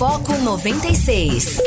Foco 96.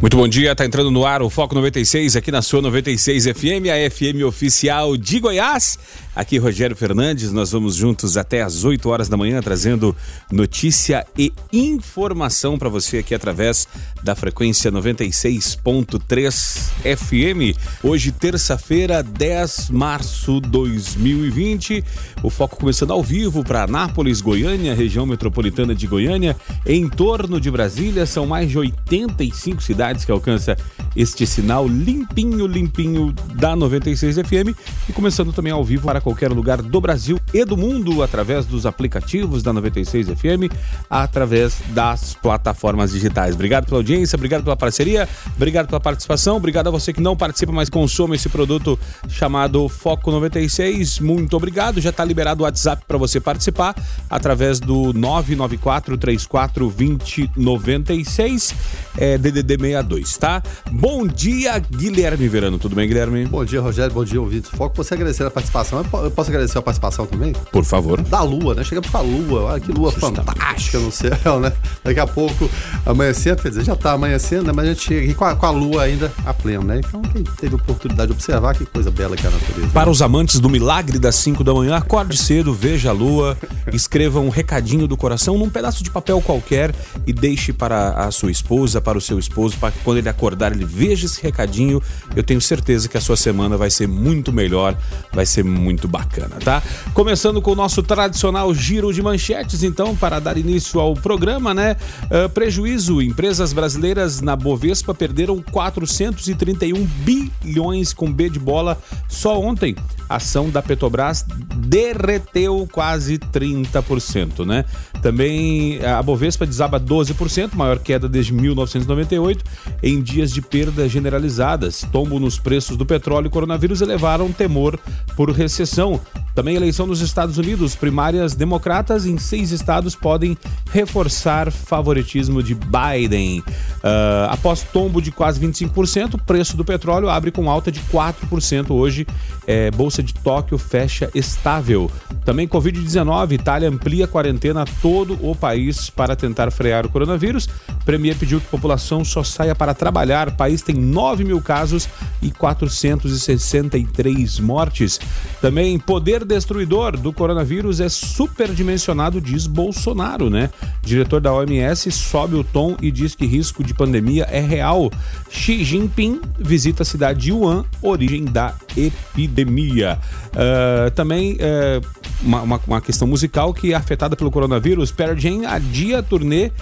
Muito bom dia, tá entrando no ar o Foco 96 aqui na sua 96 FM, a FM oficial de Goiás. Aqui Rogério Fernandes, nós vamos juntos até às 8 horas da manhã trazendo notícia e informação para você aqui através da frequência 96.3 FM. Hoje, terça-feira, 10 de março de 2020. O foco começando ao vivo para Anápolis, Goiânia, região metropolitana de Goiânia, em torno de Brasília. São mais de 85 cidades que alcança este sinal limpinho, limpinho da 96 FM. E começando também ao vivo para qualquer lugar do Brasil e do mundo através dos aplicativos da 96 FM, através das plataformas digitais. Obrigado pela audiência, obrigado pela parceria, obrigado pela participação, obrigado a você que não participa, mas consome esse produto chamado Foco 96. Muito obrigado. Já está liberado o WhatsApp para você participar através do 994 34 2096 é, DDD 62, tá? Bom dia, Guilherme Verano. Tudo bem, Guilherme? Bom dia, Rogério. Bom dia, ouvintes. Foco, você agradecer a participação. Eu posso agradecer a participação também? Por favor. Da Lua, né? Chegamos com a Lua. Olha que Lua fantástica no céu, né? Daqui a pouco amanhecendo, quer dizer, já tá amanhecendo, né? Mas a gente chega aqui com a, com a Lua ainda a pleno, né? Então, quem teve oportunidade de observar, que coisa bela que é a natureza. Para né? os amantes do milagre das 5 da manhã, acorde cedo, veja a Lua, escreva um recadinho do coração num pedaço de papel qualquer e deixe para a sua esposa, para o seu esposo, para que quando ele acordar ele veja esse recadinho. Eu tenho certeza que a sua semana vai ser muito melhor, vai ser muito bacana, tá? Começando com o nosso tradicional giro de manchetes, então, para dar início ao programa, né? Uh, prejuízo: empresas brasileiras na Bovespa perderam 431 bilhões com B de bola só ontem. A ação da Petrobras derreteu quase 30%, né? Também a Bovespa desaba 12%, maior queda desde 1998, em dias de perdas generalizadas. Tombo nos preços do petróleo e coronavírus elevaram temor por recessão. Também eleição nos Estados Unidos, primárias democratas em seis estados podem reforçar favoritismo de Biden. Uh, após tombo de quase 25%, o preço do petróleo abre com alta de 4% hoje. É, Bolsa de Tóquio fecha estável. Também Covid-19, Itália amplia quarentena todo o país para tentar frear o coronavírus. Premier pediu que a população só saia para trabalhar. O país tem 9 mil casos e 463 mortes. Também poder destruidor do coronavírus é superdimensionado, diz Bolsonaro, né? diretor da OMS sobe o tom e diz que risco de pandemia é real. Xi Jinping visita a cidade de Wuhan, origem da epidemia. Uh, também uh, uma, uma, uma, questão musical que é afetada pelo coronavírus. Pearl Jam adia a turnê uh,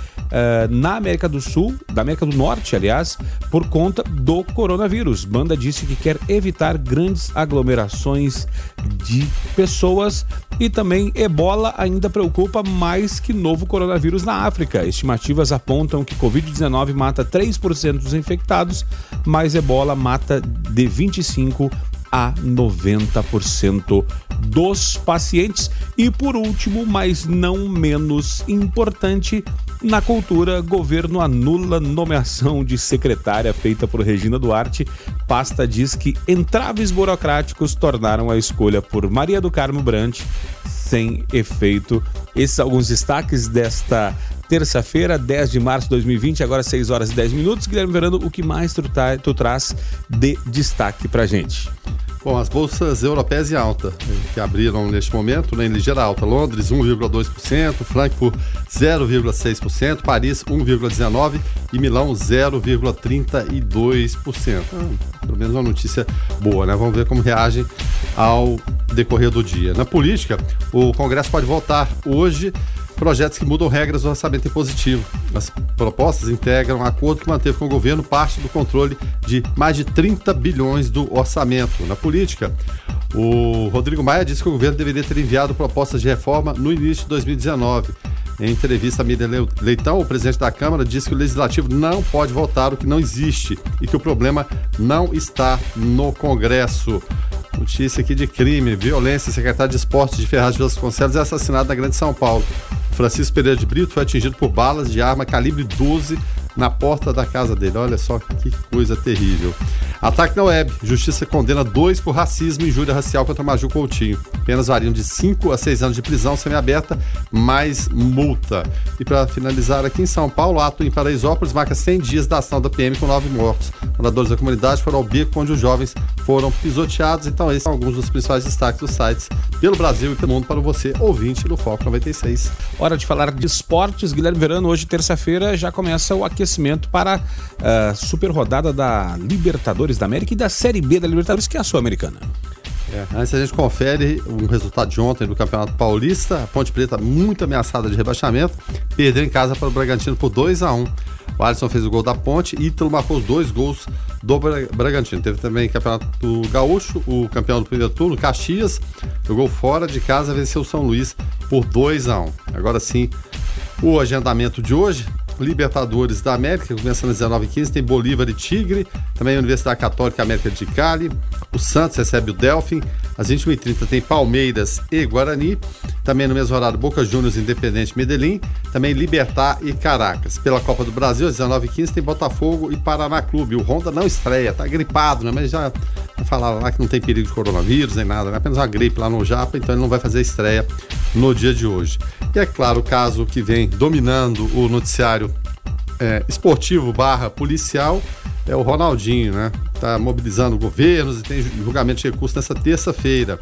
na América do Sul, da América do Norte, aliás, por conta do coronavírus. Banda disse que quer evitar grandes aglomerações de pessoas e também ebola ainda preocupa mais que novo coronavírus na África. Estimativas apontam que Covid-19 mata 3% dos infectados, mas ebola mata de 25 a 90% dos pacientes. E por último, mas não menos importante, na cultura, governo anula nomeação de secretária feita por Regina Duarte. Pasta diz que entraves burocráticos tornaram a escolha por Maria do Carmo Brant sem efeito. Esses alguns destaques desta terça-feira, 10 de março de 2020, agora 6 horas e 10 minutos. Guilherme Verano, o que mais tu, tá, tu traz de destaque pra gente? Bom, as bolsas europeias em alta, que abriram neste momento, né, em ligeira alta. Londres, 1,2%, Frankfurt, 0,6%, Paris, 1,19% e Milão, 0,32%. Ah, pelo menos uma notícia boa, né? Vamos ver como reagem ao decorrer do dia. Na política, o Congresso pode votar hoje projetos que mudam regras do orçamento impositivo. As propostas integram um acordo que manteve com o governo parte do controle de mais de 30 bilhões do orçamento. Na política, o Rodrigo Maia disse que o governo deveria ter enviado propostas de reforma no início de 2019. Em entrevista a Miriam Leitão, o presidente da Câmara disse que o Legislativo não pode votar o que não existe e que o problema não está no Congresso. Notícia aqui de crime, violência. Secretário de Esportes de Ferraz de Vasconcelos é assassinado na Grande São Paulo. Francisco Pereira de Brito foi atingido por balas de arma calibre 12 na porta da casa dele. Olha só que coisa terrível. Ataque na web. Justiça condena dois por racismo e injúria racial contra Maju Coutinho. Penas variam de 5 a 6 anos de prisão semiaberta, mais multa. E para finalizar aqui em São Paulo, ato em Paraisópolis marca 100 dias da ação da PM com nove mortos. Moradores da comunidade foram ao beco onde os jovens foram pisoteados. Então, esses são alguns dos principais destaques dos sites pelo Brasil e pelo mundo para você, ouvinte do Foco 96. Hora de falar de esportes. Guilherme Verano, hoje, terça-feira, já começa o aquecimento para a uh, super rodada da Libertadores da América e da Série B da Libertadores, que é a Sul-Americana. É, antes a gente confere o resultado de ontem do Campeonato Paulista. A Ponte Preta muito ameaçada de rebaixamento, perdeu em casa para o Bragantino por 2 a 1 O Alisson fez o gol da Ponte e Ítalo marcou os dois gols do Bragantino. Teve também Campeonato do Gaúcho, o campeão do primeiro turno, Caxias, jogou fora de casa, venceu o São Luís por 2 a 1 Agora sim, o agendamento de hoje Libertadores da América, começando às 19h15, tem Bolívar e Tigre, também a Universidade Católica América de Cali, o Santos recebe o Delfim, às 21h30 tem Palmeiras e Guarani, também no mesmo horário Boca Juniors Independente Medellín, também Libertar e Caracas. Pela Copa do Brasil, às 19h15 tem Botafogo e Paraná Clube. O Honda não estreia, tá gripado, né? Mas já falaram lá que não tem perigo de coronavírus nem nada, né? apenas uma gripe lá no Japa, então ele não vai fazer estreia no dia de hoje. E é claro, o caso que vem dominando o noticiário é, esportivo barra policial é o Ronaldinho, né? Tá mobilizando governos e tem julgamento de recurso nessa terça-feira.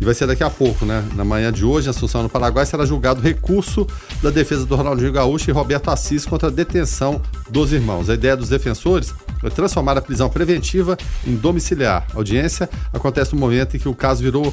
E vai ser daqui a pouco, né? Na manhã de hoje, em Assunção, no Paraguai, será julgado recurso da defesa do Ronaldinho Gaúcho e Roberto Assis contra a detenção dos irmãos. A ideia dos defensores é transformar a prisão preventiva em domiciliar. A audiência acontece no momento em que o caso virou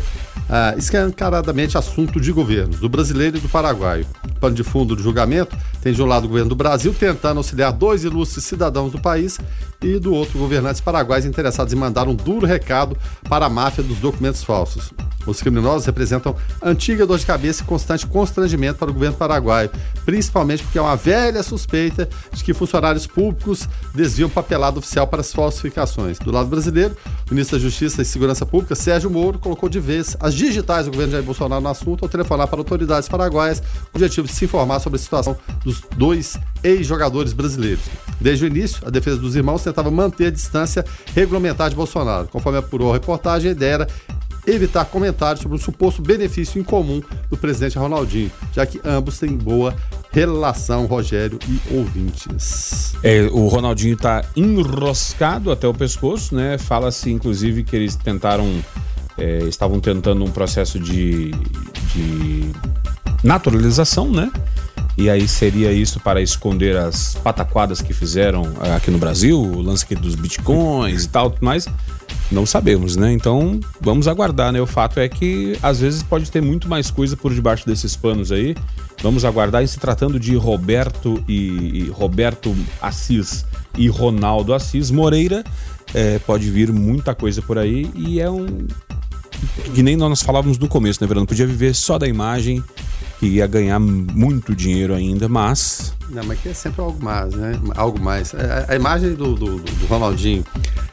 ah, escancaradamente assunto de governos, do brasileiro e do paraguaio. O pano de fundo do julgamento tem de um lado o governo do Brasil tentando auxiliar dois ilustres cidadãos do país e do outro governantes paraguaios interessados em mandar um duro recado para a máfia dos documentos falsos. Os criminosos representam antiga dor de cabeça e constante constrangimento para o governo paraguaio, principalmente porque é uma velha suspeita de que funcionários públicos desviam papelado oficial para as falsificações. Do lado brasileiro, o ministro da Justiça e Segurança Pública, Sérgio Moro, colocou de vez as digitais do governo Jair Bolsonaro no assunto ao telefonar para autoridades paraguaias com o objetivo de se informar sobre a situação dos dois ex-jogadores brasileiros. Desde o início, a defesa dos irmãos tentava manter a distância regulamentar de Bolsonaro. Conforme apurou a reportagem, a ideia era evitar comentários sobre o suposto benefício em comum do presidente Ronaldinho, já que ambos têm boa relação, Rogério e ouvintes. É, o Ronaldinho está enroscado até o pescoço, né? Fala-se, inclusive, que eles tentaram, é, estavam tentando um processo de, de naturalização, né? E aí seria isso para esconder as pataquadas que fizeram aqui no Brasil, o lance aqui dos bitcoins e tal, mas não sabemos, né? Então vamos aguardar, né? O fato é que às vezes pode ter muito mais coisa por debaixo desses panos aí. Vamos aguardar. E se tratando de Roberto e, e Roberto Assis e Ronaldo Assis Moreira, é, pode vir muita coisa por aí e é um que nem nós falávamos no começo, né, Verano? Podia viver só da imagem que ia ganhar muito dinheiro ainda, mas. Não, mas que é sempre algo mais, né? Algo mais. A, a imagem do, do, do Ronaldinho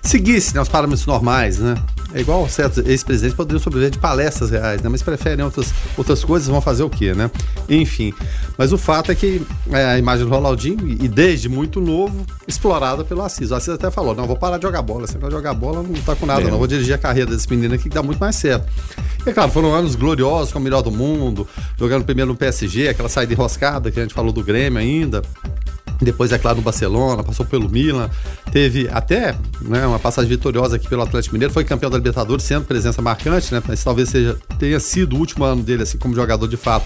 seguisse né, os parâmetros normais, né? É igual certos ex-presidentes poderiam sobreviver de palestras reais, né? Mas preferem outras, outras coisas, vão fazer o quê, né? Enfim. Mas o fato é que é, a imagem do Ronaldinho, e desde muito novo, explorada pelo Assis. O Assis até falou: não, vou parar de jogar bola. Se não jogar bola, não tá com nada, é. não. Vou dirigir a carreira desse menino aqui que dá muito mais certo. E claro, foram anos gloriosos, com o melhor do mundo, jogando primeiro no PSG, aquela saída enroscada que a gente falou do Grêmio ainda. Depois, é claro, no Barcelona, passou pelo Milan, teve até né, uma passagem vitoriosa aqui pelo Atlético Mineiro, foi campeão da Libertadores, sendo presença marcante, né? Mas talvez seja, tenha sido o último ano dele, assim, como jogador de fato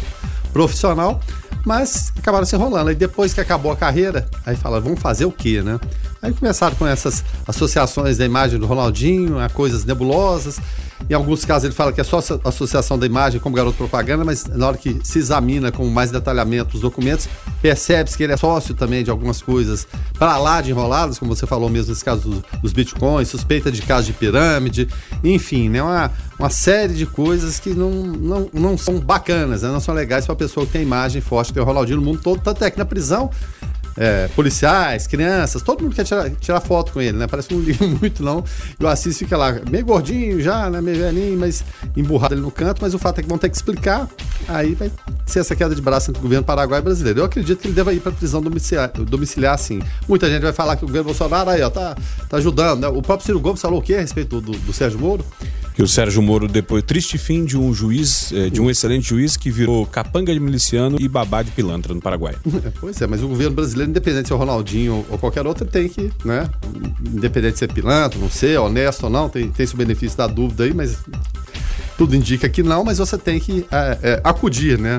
profissional, mas acabaram se enrolando. E depois que acabou a carreira, aí fala, vamos fazer o quê, né? Aí começaram com essas associações da imagem do Ronaldinho a coisas nebulosas. Em alguns casos ele fala que é só associação da imagem como garoto propaganda, mas na hora que se examina com mais detalhamento os documentos, percebe-se que ele é sócio também de algumas coisas para lá de enroladas, como você falou mesmo nesse caso dos, dos bitcoins, suspeita de caso de pirâmide, enfim, né? Uma, uma série de coisas que não, não, não são bacanas, né? não são legais para a pessoa que tem imagem forte, tem o Ronaldinho no mundo todo, tanto é que na prisão é, policiais, crianças, todo mundo quer tirar, tirar foto com ele, né? Parece que não liga muito, não. E o Assis fica lá, meio gordinho já, né? Meio velhinho, mas emburrado ali no canto, mas o fato é que vão ter que explicar. Aí vai ser essa queda de braço entre o governo paraguai e brasileiro. Eu acredito que ele deva ir para prisão domiciliar, domiciliar, sim. Muita gente vai falar que o governo Bolsonaro aí, ó, tá, tá ajudando, né? O próprio Ciro Gomes falou o quê a respeito do, do Sérgio Moro? Que o Sérgio Moro, depois, triste fim de um juiz, eh, de um excelente juiz que virou capanga de miliciano e babá de pilantra no Paraguai. pois é, mas o governo brasileiro, independente se é o Ronaldinho ou qualquer outro, tem que, né? Independente de ser pilantra, não ser, honesto ou não, tem, tem esse benefício da dúvida aí, mas tudo indica que não, mas você tem que é, é, acudir, né?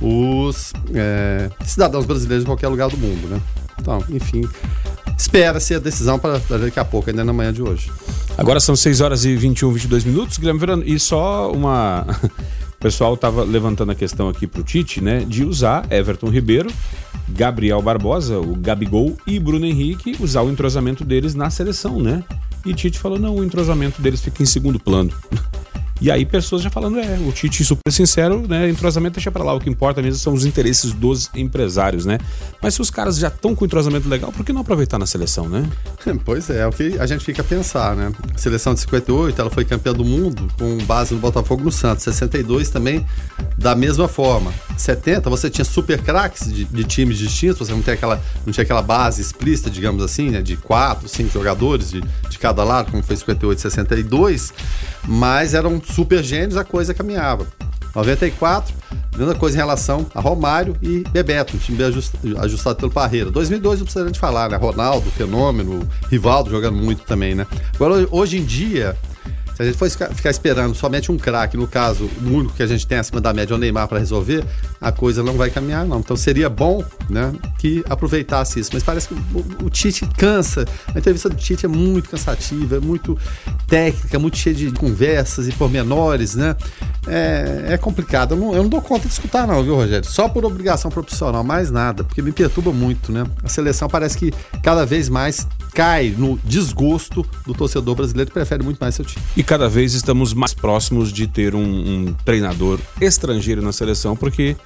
Os é, cidadãos brasileiros em qualquer lugar do mundo, né? Então, enfim, espera-se a decisão para daqui a pouco, ainda na manhã de hoje. Agora são 6 horas e 21, 22 minutos, Guilherme Verano, e só uma. O pessoal estava levantando a questão aqui para o Tite, né, de usar Everton Ribeiro, Gabriel Barbosa, o Gabigol e Bruno Henrique, usar o entrosamento deles na seleção, né? E Tite falou: não, o entrosamento deles fica em segundo plano. E aí pessoas já falando, é, o Tite super sincero, né, entrosamento deixa para lá, o que importa mesmo são os interesses dos empresários, né? Mas se os caras já estão com entrosamento legal, por que não aproveitar na seleção, né? Pois é, é o que a gente fica a pensar, né? A seleção de 58, ela foi campeã do mundo com base no Botafogo no Santos, 62 também da mesma forma. 70 você tinha super craques de, de, times distintos, você não, tem aquela, não tinha aquela base explícita, digamos assim, né, de quatro, cinco jogadores de, de cada lado, como foi 58 e 62, mas eram super gênios, a coisa caminhava. 94, mesma coisa em relação a Romário e Bebeto, um time bem ajustado pelo Parreira. 2002 não precisa de falar, né? Ronaldo, fenômeno, Rivaldo jogando muito também, né? Agora, hoje em dia, se a gente for ficar esperando somente um craque, no caso, o único que a gente tem acima da média é o Neymar para resolver, a coisa não vai caminhar, não. Então seria bom né, que aproveitasse isso. Mas parece que o, o Tite cansa. A entrevista do Tite é muito cansativa, é muito técnica, muito cheia de conversas e pormenores, né? É, é complicado. Eu não, eu não dou conta de escutar, não, viu, Rogério? Só por obrigação profissional, mais nada, porque me perturba muito, né? A seleção parece que cada vez mais cai no desgosto do torcedor brasileiro que prefere muito mais seu time. E cada vez estamos mais próximos de ter um, um treinador estrangeiro na seleção, porque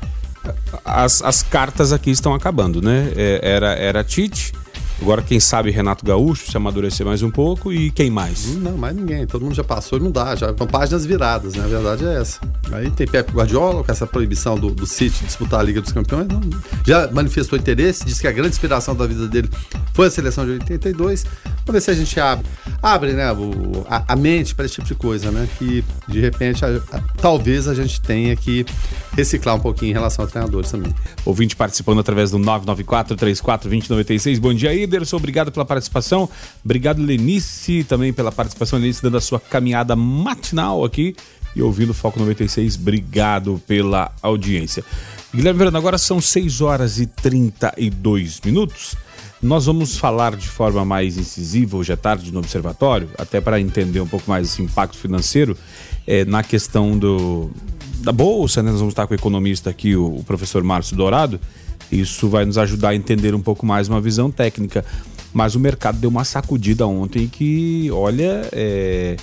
as, as cartas aqui estão acabando, né? É, era, era Tite Agora, quem sabe Renato Gaúcho, se amadurecer mais um pouco e quem mais? Não, mais ninguém. Todo mundo já passou e não dá. Já são páginas viradas, né? A verdade é essa. Aí tem Pepe Guardiola com essa proibição do, do City disputar a Liga dos Campeões. Não, já manifestou interesse, disse que a grande inspiração da vida dele foi a seleção de 82. Vamos ver se a gente abre, abre né, o, a, a mente para esse tipo de coisa, né? Que de repente a, a, talvez a gente tenha que reciclar um pouquinho em relação a treinadores também. Ouvinte participando através do 994 34 2096. Bom dia aí. Ederson, obrigado pela participação. Obrigado, Lenice, também pela participação. Lenice, dando a sua caminhada matinal aqui e ouvindo o Foco 96. Obrigado pela audiência. Guilherme Verano, agora são 6 horas e 32 minutos. Nós vamos falar de forma mais incisiva hoje à tarde no Observatório, até para entender um pouco mais esse impacto financeiro é, na questão do, da Bolsa. Né? Nós vamos estar com o economista aqui, o, o professor Márcio Dourado isso vai nos ajudar a entender um pouco mais uma visão técnica. Mas o mercado deu uma sacudida ontem que, olha, é,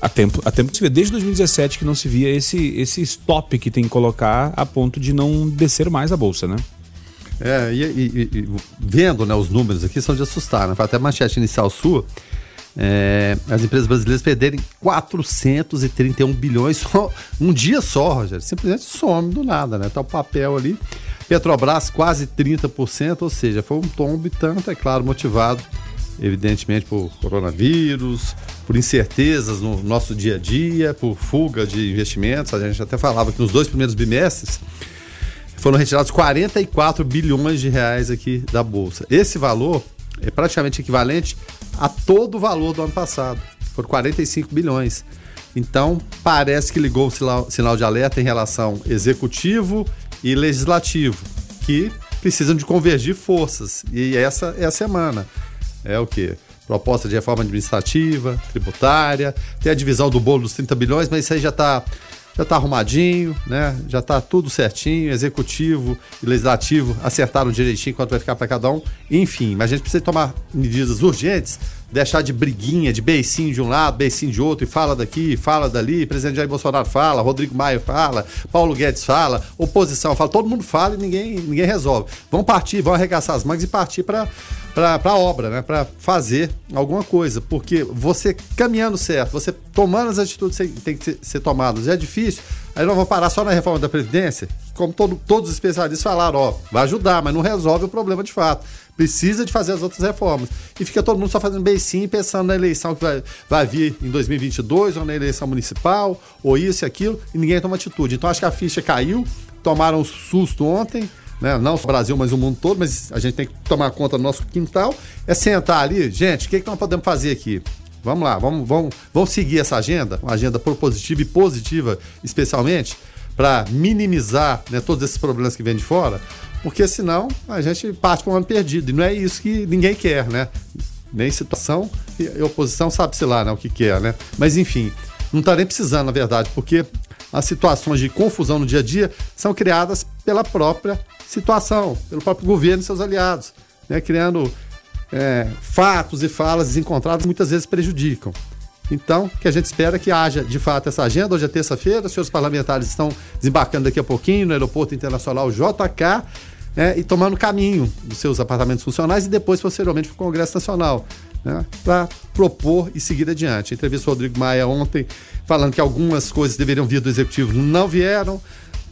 há tempo, há tempo que se vê, desde 2017 que não se via esse, esse stop que tem que colocar a ponto de não descer mais a bolsa, né? É, e, e, e vendo né, os números aqui são de assustar, né? Até a manchete inicial sua, é, as empresas brasileiras perderem 431 bilhões só, um dia só, Rogério. Simplesmente some do nada, né? Tá o papel ali. Petrobras quase 30%, ou seja, foi um tombo tanto, é claro, motivado evidentemente por coronavírus, por incertezas no nosso dia a dia, por fuga de investimentos. A gente até falava que nos dois primeiros bimestres foram retirados 44 bilhões de reais aqui da bolsa. Esse valor é praticamente equivalente a todo o valor do ano passado. Foram 45 bilhões. Então, parece que ligou o sinal, sinal de alerta em relação executivo e legislativo, que precisam de convergir forças. E essa é a semana. É o quê? Proposta de reforma administrativa, tributária, tem a divisão do bolo dos 30 bilhões, mas isso aí já está já tá arrumadinho, né? Já está tudo certinho, executivo e legislativo acertaram direitinho quanto vai ficar para cada um. Enfim, mas a gente precisa tomar medidas urgentes deixar de briguinha, de beicinho de um lado, beicinho de outro, e fala daqui, fala dali, presidente Jair Bolsonaro fala, Rodrigo Maia fala, Paulo Guedes fala, oposição fala, todo mundo fala e ninguém, ninguém resolve. Vamos partir, vamos arregaçar as mangas e partir para para a obra, né? para fazer alguma coisa. Porque você caminhando certo, você tomando as atitudes que tem que ser tomadas, é difícil. Aí não vou parar só na reforma da Previdência, como todo, todos os especialistas falaram, ó, vai ajudar, mas não resolve o problema de fato. Precisa de fazer as outras reformas. E fica todo mundo só fazendo beicinho pensando na eleição que vai, vai vir em 2022, ou na eleição municipal, ou isso e aquilo, e ninguém toma atitude. Então acho que a ficha caiu, tomaram um susto ontem, né? não só o Brasil, mas o mundo todo, mas a gente tem que tomar conta do nosso quintal, é sentar ali, gente, o que, que nós podemos fazer aqui? Vamos lá, vamos, vamos, vamos seguir essa agenda, uma agenda propositiva e positiva, especialmente, para minimizar né, todos esses problemas que vêm de fora, porque senão a gente parte para um ano perdido. E não é isso que ninguém quer, né? Nem situação e oposição sabe-se lá né, o que quer, né? Mas enfim, não está nem precisando, na verdade, porque as situações de confusão no dia a dia são criadas pela própria situação, pelo próprio governo e seus aliados, né, criando é, fatos e falas desencontradas muitas vezes prejudicam. Então, o que a gente espera é que haja de fato essa agenda. Hoje é terça-feira, os senhores parlamentares estão desembarcando daqui a pouquinho no Aeroporto Internacional JK né, e tomando caminho dos seus apartamentos funcionais e depois, posteriormente, para o Congresso Nacional. Né, para propor e seguir adiante. Entrevista do Rodrigo Maia ontem, falando que algumas coisas deveriam vir do Executivo, não vieram.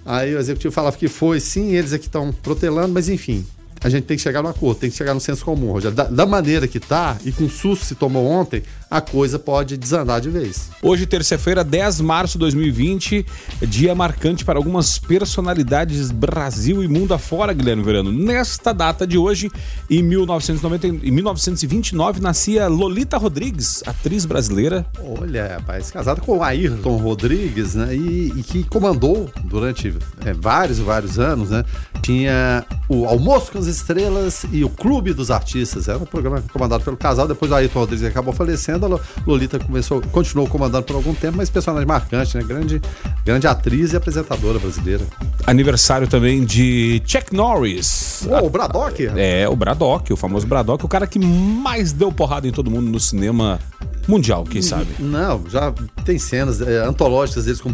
Aí o executivo falava que foi, sim, eles é que estão protelando, mas enfim, a gente tem que chegar no acordo, tem que chegar no senso comum, Rogério. Da, da maneira que tá, e com o susto se tomou ontem, a coisa pode desandar de vez. Hoje, terça-feira, 10 de março de 2020, dia marcante para algumas personalidades Brasil e mundo afora, Guilherme Verano. Nesta data de hoje, em, 1990, em 1929, nascia Lolita Rodrigues, atriz brasileira. Olha, rapaz, casada com Ayrton Rodrigues, né? E, e que comandou durante é, vários e vários anos, né? Tinha o Almoço com as Estrelas e o Clube dos Artistas. Era um programa comandado pelo casal. Depois o Ayrton Rodrigues acabou falecendo. A Lolita começou, continuou comandando por algum tempo, mas personagem marcante, né? Grande, grande atriz e apresentadora brasileira. Aniversário também de Chuck Norris. O Braddock? É, o Braddock, o famoso Braddock, o cara que mais deu porrada em todo mundo no cinema mundial, quem sabe? Não, já tem cenas é, antológicas deles com,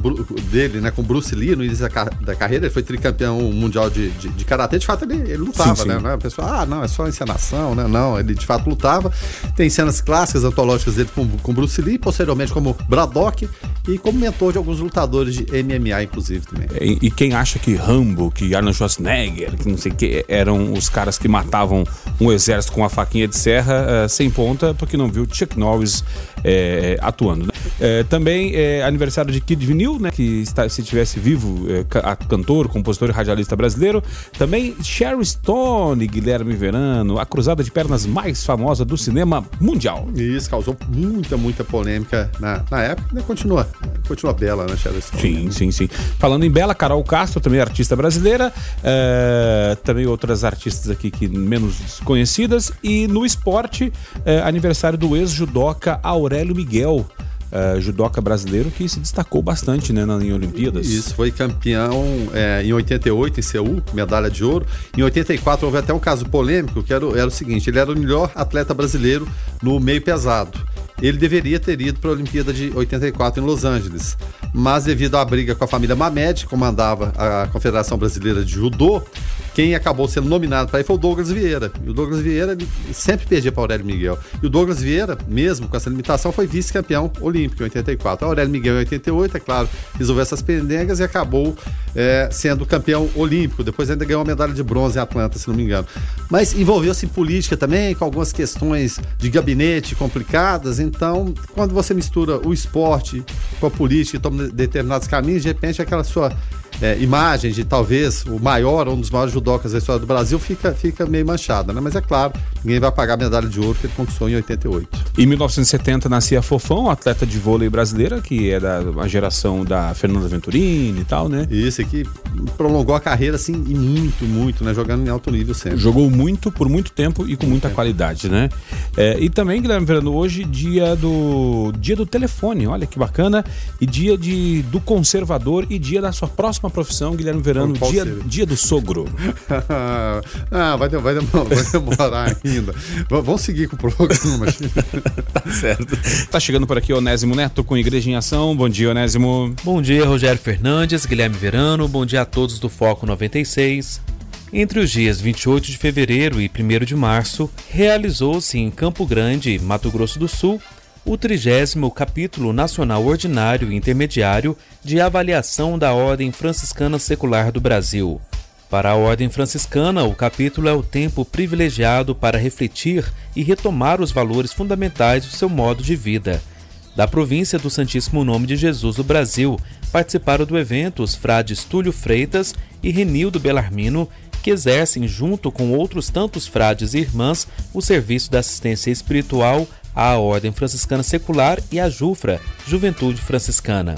dele, né, com Bruce Lee no início da, da carreira. Ele foi tricampeão mundial de, de, de karatê. De fato, ele, ele lutava, sim, sim. né? A pessoa, ah, não, é só encenação, né? Não, ele de fato lutava. Tem cenas clássicas antológicas dele com, com Bruce Lee, posteriormente como Braddock e como mentor de alguns lutadores de MMA, inclusive, também. E, e quem acha que Rambo, que Arnold Schwarzenegger, que não sei o que, eram os caras que matavam um exército com uma faquinha de serra uh, sem ponta, porque não viu Chuck Norris é, atuando. Né? É, também é aniversário de Kid Vinil, né, que está, se tivesse vivo, é, cantor, compositor e radialista brasileiro. Também Sherry Stone, Guilherme Verano, a cruzada de pernas mais famosa do cinema mundial. Isso, causou muita, muita polêmica na, na época, né? continua, continua bela, né, Sherry Stone? Sim, né? sim, sim. Falando em bela, Carol Castro, também artista brasileira, é, também outras artistas aqui que menos conhecidas. E no esporte, é, aniversário do ex-judoca Aurélio Miguel. Uh, judoca brasileiro que se destacou bastante né, nas Olimpíadas. Isso, foi campeão é, em 88 em Seul, medalha de ouro. Em 84 houve até um caso polêmico que era, era o seguinte: ele era o melhor atleta brasileiro no meio pesado ele deveria ter ido para a Olimpíada de 84 em Los Angeles. Mas devido à briga com a família Mamed, que comandava a Confederação Brasileira de Judô, quem acabou sendo nominado para ir foi o Douglas Vieira. E o Douglas Vieira sempre perdia para Aurélio Miguel. E o Douglas Vieira, mesmo com essa limitação, foi vice-campeão olímpico em 84. A Aurélio Miguel em 88, é claro, resolveu essas pendengas e acabou é, sendo campeão olímpico. Depois ainda ganhou uma medalha de bronze em Atlanta, se não me engano. Mas envolveu-se em política também, com algumas questões de gabinete complicadas. Então, quando você mistura o esporte com a política e toma determinados caminhos, de repente aquela sua é, imagem de talvez o maior, um dos maiores judocas da história do Brasil, fica, fica meio manchada, né? Mas é claro, ninguém vai pagar a medalha de ouro que ele conquistou em 88. Em 1970 nascia Fofão, atleta de vôlei brasileira, que é da a geração da Fernanda Venturini e tal, né? Isso, aqui prolongou a carreira assim e muito, muito, né? Jogando em alto nível sempre. Jogou muito, por muito tempo e com muita qualidade, né? É, e também, Guilherme Verano, hoje dia do dia do telefone, olha que bacana, e dia de, do conservador e dia da sua próxima próxima profissão, Guilherme Verano, dia, dia do sogro. ah, vai, vai, demorar, vai demorar ainda. Vamos seguir com o programa. tá certo. Tá chegando por aqui Onésimo Neto com Igreja em Ação. Bom dia, Onésimo. Bom dia, Rogério Fernandes, Guilherme Verano. Bom dia a todos do Foco 96. Entre os dias 28 de fevereiro e 1 de março, realizou-se em Campo Grande, Mato Grosso do Sul, o 30 capítulo nacional ordinário e intermediário de avaliação da Ordem Franciscana Secular do Brasil. Para a Ordem Franciscana, o capítulo é o tempo privilegiado para refletir e retomar os valores fundamentais do seu modo de vida. Da província do Santíssimo Nome de Jesus do Brasil, participaram do evento os frades Túlio Freitas e Renildo Belarmino, que exercem, junto com outros tantos frades e irmãs, o serviço da assistência espiritual à Ordem Franciscana Secular e à JUFRA, Juventude Franciscana.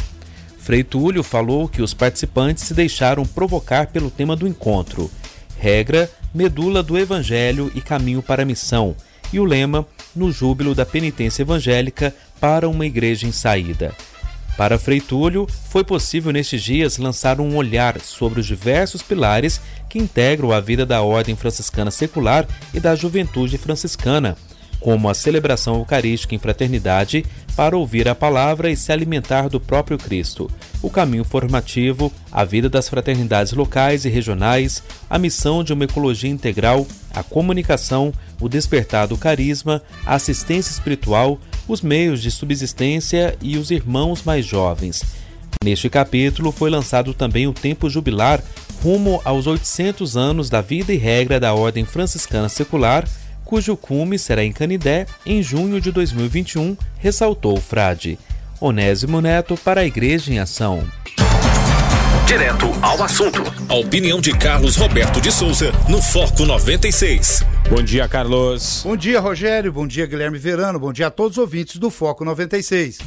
Frei Túlio falou que os participantes se deixaram provocar pelo tema do encontro: regra, medula do Evangelho e caminho para a missão, e o lema: no júbilo da penitência evangélica para uma igreja em saída. Para Frei Túlio, foi possível nestes dias lançar um olhar sobre os diversos pilares que integram a vida da Ordem Franciscana Secular e da Juventude Franciscana, como a celebração eucarística em fraternidade para ouvir a palavra e se alimentar do próprio Cristo, o caminho formativo, a vida das fraternidades locais e regionais, a missão de uma ecologia integral, a comunicação, o despertar do carisma, a assistência espiritual, os meios de subsistência e os irmãos mais jovens. Neste capítulo foi lançado também o tempo jubilar rumo aos 800 anos da vida e regra da Ordem Franciscana Secular, cujo cume será em Canidé em junho de 2021, ressaltou o frade. Onésimo Neto para a Igreja em Ação. Direto ao assunto. A opinião de Carlos Roberto de Souza no Foco 96. Bom dia, Carlos. Bom dia, Rogério. Bom dia, Guilherme Verano. Bom dia a todos os ouvintes do Foco 96.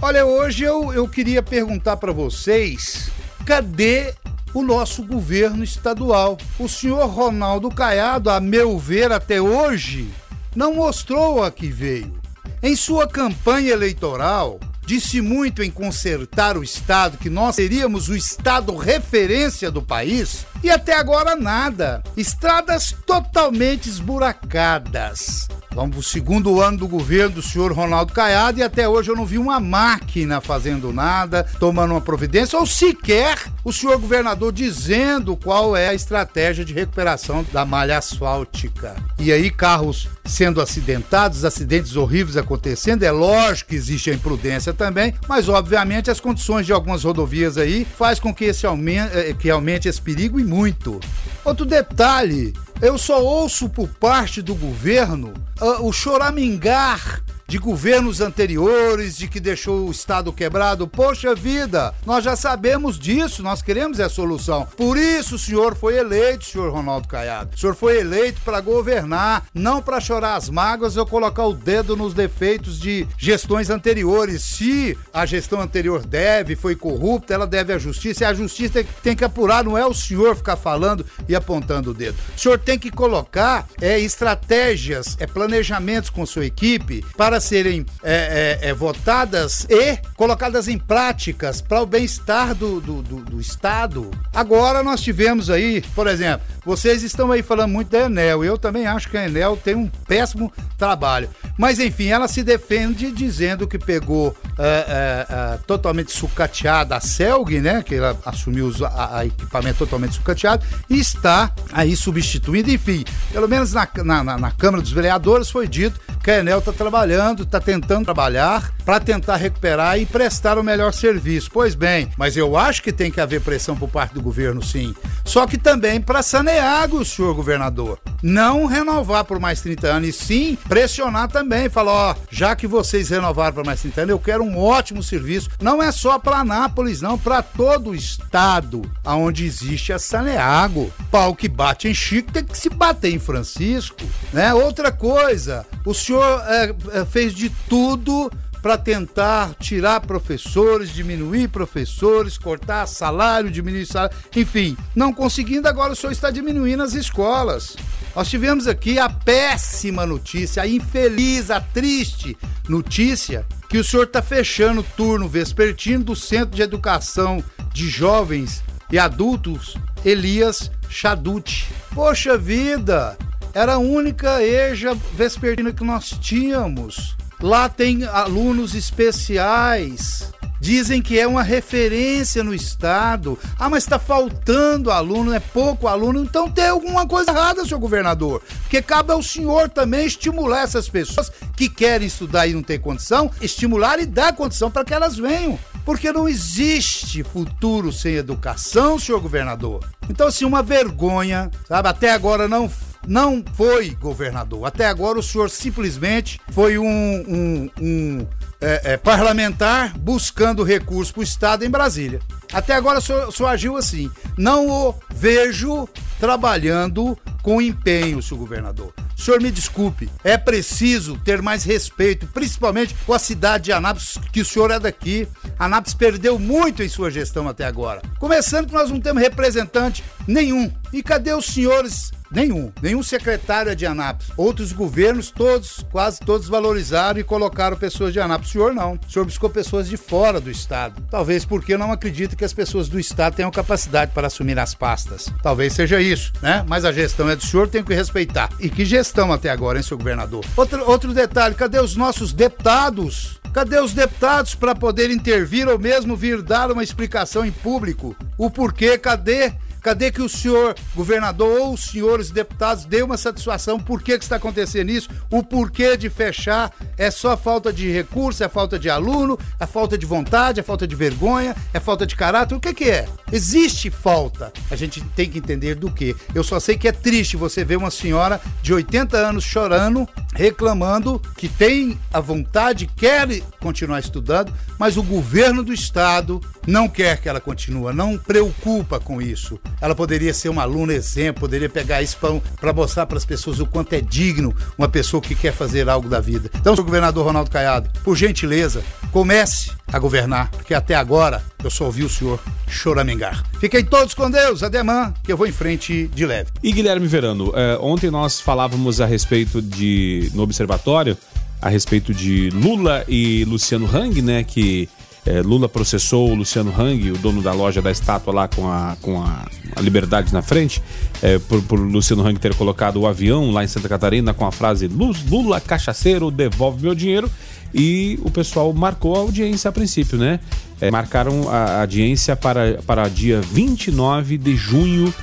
Olha, hoje eu, eu queria perguntar para vocês: cadê o nosso governo estadual. O senhor Ronaldo Caiado, a meu ver, até hoje, não mostrou a que veio. Em sua campanha eleitoral, disse muito em consertar o Estado, que nós seríamos o Estado referência do país, e até agora nada. Estradas totalmente esburacadas. Vamos para o segundo ano do governo do senhor Ronaldo Caiado e até hoje eu não vi uma máquina fazendo nada, tomando uma providência, ou sequer o senhor governador dizendo qual é a estratégia de recuperação da malha asfáltica. E aí, carros sendo acidentados, acidentes horríveis acontecendo, é lógico que existe a imprudência também, mas obviamente as condições de algumas rodovias aí faz com que, esse aumente, eh, que aumente esse perigo e muito. Outro detalhe, eu só ouço por parte do governo uh, o choramingar de governos anteriores, de que deixou o Estado quebrado. Poxa vida, nós já sabemos disso, nós queremos a solução. Por isso o senhor foi eleito, senhor Ronaldo Caiado. O senhor foi eleito para governar, não para chorar as mágoas ou colocar o dedo nos defeitos de gestões anteriores. Se a gestão anterior deve, foi corrupta, ela deve à justiça, e a justiça tem que apurar, não é o senhor ficar falando e apontando o dedo. O senhor tem que colocar é, estratégias, é, planejamentos com sua equipe para serem é, é, é, votadas e colocadas em práticas para o bem-estar do, do, do, do, Estado. Agora nós tivemos aí, por exemplo, vocês estão aí falando muito da Enel. Eu também acho que a Enel tem um péssimo trabalho. Mas enfim, ela se defende dizendo que pegou é, é, é, totalmente sucateada a Celg, né? Que ela assumiu os, a, a, equipamento totalmente sucateado e está aí substituindo. Enfim, pelo menos na, na, na Câmara dos Vereadores foi dito que a Enel está trabalhando, está tentando trabalhar para tentar recuperar e prestar o melhor serviço. Pois bem, mas eu acho que tem que haver pressão por parte do governo, sim. Só que também para Saneago, o senhor governador. Não renovar por mais 30 anos, e sim pressionar também. Falar, ó, já que vocês renovaram por mais 30 anos, eu quero um ótimo serviço. Não é só para Anápolis, não, para todo o estado onde existe a Saneago. Pau que bate em Chico tem que se bater em Francisco, né? Outra coisa, o senhor é, é, fez de tudo para tentar tirar professores, diminuir professores, cortar salário, diminuir salário, enfim, não conseguindo, agora o senhor está diminuindo as escolas. Nós tivemos aqui a péssima notícia, a infeliz, a triste notícia que o senhor está fechando o turno vespertino do Centro de Educação de Jovens e adultos Elias Chaduti. Poxa vida, era a única EJA vespertina que nós tínhamos. Lá tem alunos especiais. Dizem que é uma referência no estado. Ah, mas está faltando aluno, é pouco aluno. Então tem alguma coisa errada, senhor governador. Porque cabe ao senhor também estimular essas pessoas que querem estudar e não têm condição, estimular e dar condição para que elas venham. Porque não existe futuro sem educação, senhor governador. Então, assim, uma vergonha, sabe? Até agora não não foi governador. Até agora o senhor simplesmente foi um, um, um é, é, parlamentar buscando recurso para o Estado em Brasília. Até agora o senhor, o senhor agiu assim. Não o vejo trabalhando com empenho, senhor governador. Senhor me desculpe, é preciso ter mais respeito, principalmente com a cidade de Anápolis, que o senhor é daqui. Anápolis perdeu muito em sua gestão até agora. Começando que nós não temos representante nenhum. E cadê os senhores Nenhum. Nenhum secretário é de Anápolis. Outros governos, todos, quase todos valorizaram e colocaram pessoas de Anápolis. O senhor não. O senhor buscou pessoas de fora do Estado. Talvez porque eu não acredito que as pessoas do Estado tenham capacidade para assumir as pastas. Talvez seja isso, né? Mas a gestão é do senhor, tem que respeitar. E que gestão até agora, hein, senhor governador? Outro, outro detalhe, cadê os nossos deputados? Cadê os deputados para poder intervir ou mesmo vir dar uma explicação em público? O porquê? Cadê Cadê que o senhor governador ou os senhores deputados dê uma satisfação por que, que está acontecendo isso? O porquê de fechar é só falta de recurso, é falta de aluno, é falta de vontade, é falta de vergonha, é falta de caráter. O que, que é? Existe falta. A gente tem que entender do que. Eu só sei que é triste você ver uma senhora de 80 anos chorando, reclamando que tem a vontade, quer continuar estudando, mas o governo do estado não quer que ela continue, não preocupa com isso. Ela poderia ser uma aluna exemplo, poderia pegar isso para mostrar para as pessoas o quanto é digno uma pessoa que quer fazer algo da vida. Então, senhor governador Ronaldo Caiado, por gentileza, comece a governar, porque até agora eu só ouvi o senhor choramingar. Fiquem todos com Deus, ademã, que eu vou em frente de leve. E Guilherme Verano, eh, ontem nós falávamos a respeito de, no observatório, a respeito de Lula e Luciano Hang, né, que é, Lula processou o Luciano Hang, o dono da loja da estátua lá com a, com a, a Liberdade na frente, é, por, por Luciano Hang ter colocado o avião lá em Santa Catarina com a frase Lula cachaceiro, devolve meu dinheiro. E o pessoal marcou a audiência a princípio, né? É, marcaram a audiência para, para dia 29 de junho,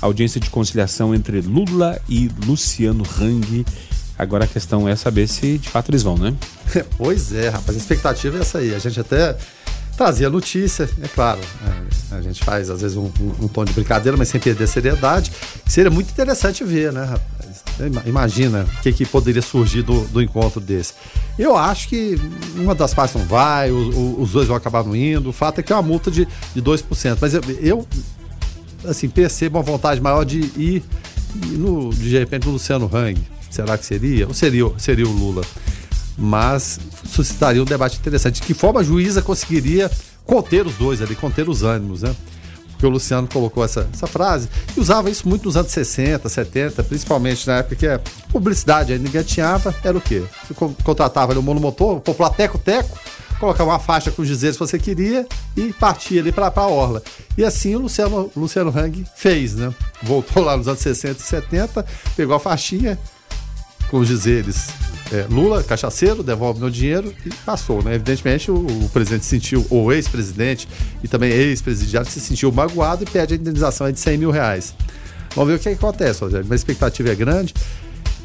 audiência de conciliação entre Lula e Luciano Hang. Agora a questão é saber se de fato eles vão, né? pois é, rapaz, a expectativa é essa aí. A gente até trazia notícia, é claro. É, a gente faz às vezes um, um, um, tom de brincadeira, mas sem perder a seriedade. Seria muito interessante ver, né, rapaz? Imagina o que, que poderia surgir do, do encontro desse. Eu acho que uma das partes não vai, o, o, os dois vão acabar não indo. O fato é que é uma multa de, de 2%. Mas eu, eu assim, percebo uma vontade maior de ir, no, de repente, no Luciano Hang Será que seria? Ou seria, seria o Lula? Mas suscitaria um debate interessante. De que forma a juíza conseguiria conter os dois ali, conter os ânimos, né? Porque o Luciano colocou essa, essa frase e usava isso muito nos anos 60, 70, principalmente na época que a publicidade ainda engatinhava, era o quê? Você contratava ali o monomotor, o popular teco-teco, colocava uma faixa com os dizeres que você queria e partia ali para a orla. E assim o Luciano, Luciano Hang fez, né? Voltou lá nos anos 60 e 70, pegou a faixinha, com os dizeres é, Lula, cachaceiro, devolve meu dinheiro e passou, né? Evidentemente, o, o presidente se sentiu, o ex-presidente e também ex-presidiário se sentiu magoado e pede a indenização de 100 mil reais. Vamos ver o que, que acontece, Rogério. A expectativa é grande.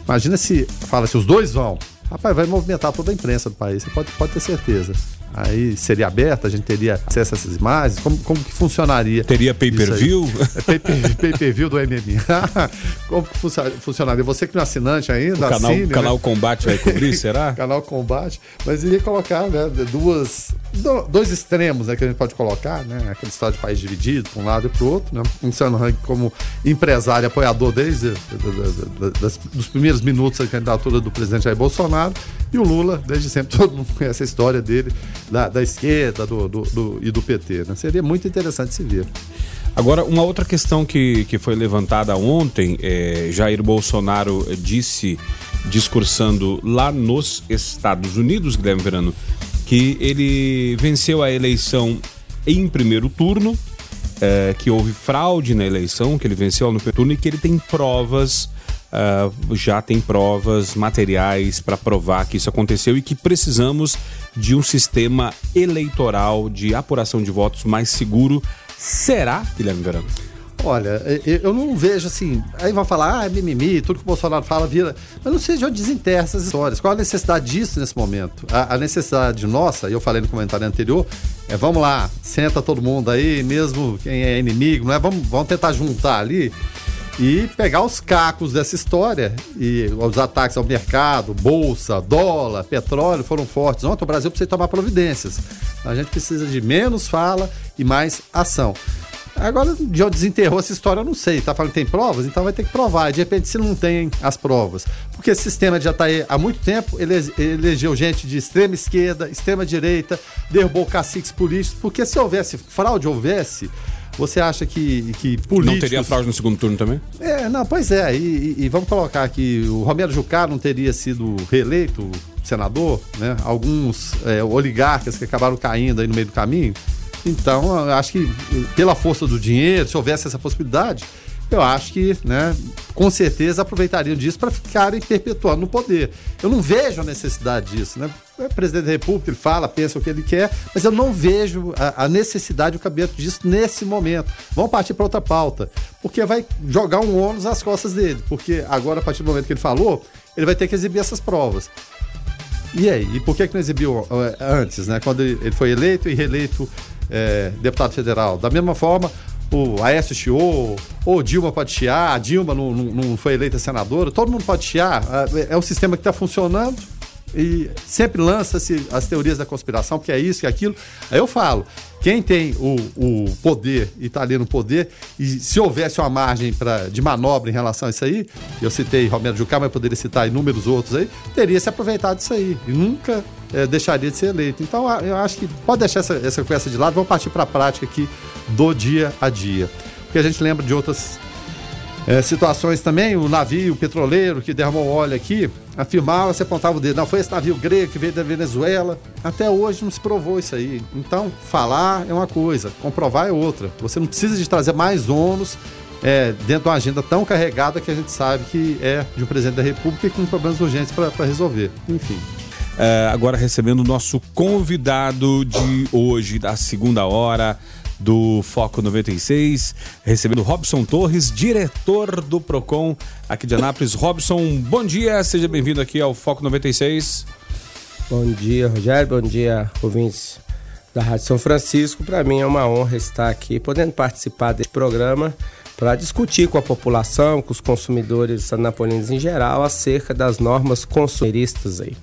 Imagina se, fala se os dois vão. Rapaz, vai movimentar toda a imprensa do país, você pode, pode ter certeza. Aí seria aberta, a gente teria acesso a essas imagens? Como, como que funcionaria? Teria pay-per-view? É pay-per-view do MMA. como que funcionaria? Você que não é assinante ainda, o canal, assine, canal né? Combate vai cobrir, será? canal Combate. Mas iria colocar né, duas, dois extremos né, que a gente pode colocar, né? Aquele estado de país dividido, para um lado e para o outro. Né? Luciano Hang como empresário apoiador desde das, dos primeiros minutos da candidatura do presidente Jair Bolsonaro. E o Lula, desde sempre, todo mundo conhece a história dele da, da esquerda do, do, do, e do PT. Né? Seria muito interessante se ver. Agora, uma outra questão que, que foi levantada ontem, é, Jair Bolsonaro disse, discursando lá nos Estados Unidos, Guilherme Verano, que ele venceu a eleição em primeiro turno, é, que houve fraude na eleição, que ele venceu no turno e que ele tem provas. Uh, já tem provas materiais para provar que isso aconteceu e que precisamos de um sistema eleitoral de apuração de votos mais seguro. Será, Guilherme Verano? Olha, eu não vejo assim. Aí vão falar, ah, é mimimi, tudo que o Bolsonaro fala vira. Mas não sei de onde desenterra essas histórias. Qual a necessidade disso nesse momento? A, a necessidade nossa, e eu falei no comentário anterior, é vamos lá, senta todo mundo aí, mesmo quem é inimigo, não é? Vamos, vamos tentar juntar ali e pegar os cacos dessa história e os ataques ao mercado, bolsa, dólar, petróleo foram fortes. Ontem o Brasil precisa tomar providências. A gente precisa de menos fala e mais ação. Agora, de onde desenterrou essa história, eu não sei. Tá falando que tem provas? Então vai ter que provar. De repente, se não tem as provas. Porque esse sistema já está aí há muito tempo, ele elegeu gente de extrema esquerda, extrema direita, derrubou caciques políticos. Porque se houvesse fraude, houvesse. Você acha que, que políticos... Não teria fraude no segundo turno também? É, não, pois é. E, e, e vamos colocar que o Romero Jucá não teria sido reeleito senador, né? Alguns é, oligarcas que acabaram caindo aí no meio do caminho. Então, eu acho que pela força do dinheiro, se houvesse essa possibilidade, eu acho que, né, com certeza aproveitariam disso para ficarem perpetuando no poder. Eu não vejo a necessidade disso, né? O presidente da República, ele fala, pensa o que ele quer, mas eu não vejo a, a necessidade, o cabimento disso nesse momento. Vamos partir para outra pauta, porque vai jogar um ônus nas costas dele, porque agora, a partir do momento que ele falou, ele vai ter que exibir essas provas. E aí? E por que, que não exibiu eh, antes, né? Quando ele foi eleito e reeleito é, deputado federal. Da mesma forma, o Aécio chiou, ou Dilma pode chiar, a Dilma não, não, não, foi eleita senadora, todo mundo pode chiar. É, é um sistema que está funcionando e sempre lança-se as teorias da conspiração, porque é isso, que é aquilo. Aí eu falo, quem tem o, o poder e está ali no poder, e se houvesse uma margem pra, de manobra em relação a isso aí, eu citei Romero Jucá, mas poderia citar inúmeros outros aí, teria se aproveitado disso aí. E nunca é, deixaria de ser eleito. Então eu acho que pode deixar essa, essa conversa de lado, vamos partir para a prática aqui do dia a dia. Porque a gente lembra de outras é, situações também, o navio petroleiro que derramou óleo aqui, afirmava, você apontava o dedo, não, foi esse navio grego que veio da Venezuela. Até hoje não se provou isso aí. Então, falar é uma coisa, comprovar é outra. Você não precisa de trazer mais ônus é, dentro de uma agenda tão carregada que a gente sabe que é de um presidente da República e com problemas urgentes para resolver. Enfim. É, agora recebendo o nosso convidado de hoje, da segunda hora do Foco 96, recebendo Robson Torres, diretor do Procon aqui de Anápolis. Robson, bom dia, seja bem-vindo aqui ao Foco 96. Bom dia, Rogério, bom dia, ouvintes da Rádio São Francisco. Para mim é uma honra estar aqui, podendo participar desse programa para discutir com a população, com os consumidores anapolinos em geral, acerca das normas consumeristas aí.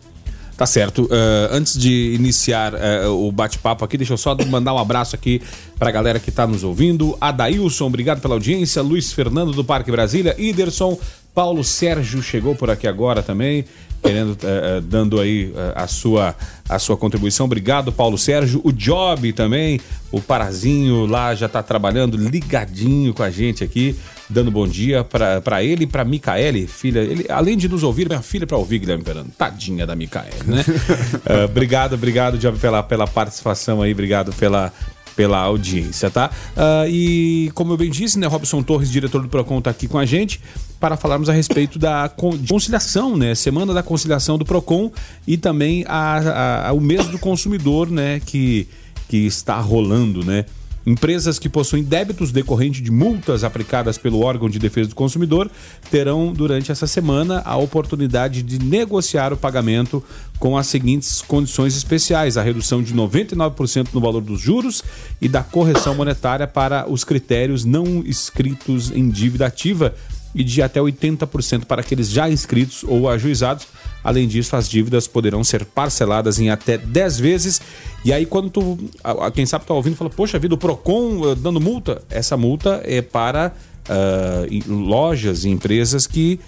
Tá certo. Uh, antes de iniciar uh, o bate-papo aqui, deixa eu só mandar um abraço aqui pra galera que tá nos ouvindo. Adailson, obrigado pela audiência. Luiz Fernando do Parque Brasília. Iderson, Paulo Sérgio chegou por aqui agora também querendo, uh, dando aí a, sua, a sua contribuição. Obrigado, Paulo Sérgio. O Job também, o Parazinho lá já está trabalhando ligadinho com a gente aqui, dando bom dia para ele e para Micaele, filha. Ele, além de nos ouvir, minha filha para ouvir, Guilherme Fernando. Tadinha da Micaele, né? uh, obrigado, obrigado, Job, pela, pela participação aí, obrigado pela pela audiência, tá? Uh, e como eu bem disse, né, Robson Torres, diretor do Procon, está aqui com a gente para falarmos a respeito da conciliação, né? Semana da conciliação do Procon e também a, a, a, o mês do consumidor, né? Que, que está rolando, né? Empresas que possuem débitos decorrentes de multas aplicadas pelo órgão de defesa do consumidor terão, durante essa semana, a oportunidade de negociar o pagamento com as seguintes condições especiais: a redução de 99% no valor dos juros e da correção monetária para os critérios não escritos em dívida ativa e de até 80% para aqueles já inscritos ou ajuizados. Além disso, as dívidas poderão ser parceladas em até 10 vezes. E aí, quando tu, quem sabe está ouvindo, fala: Poxa vida, o Procon uh, dando multa. Essa multa é para uh, lojas e empresas que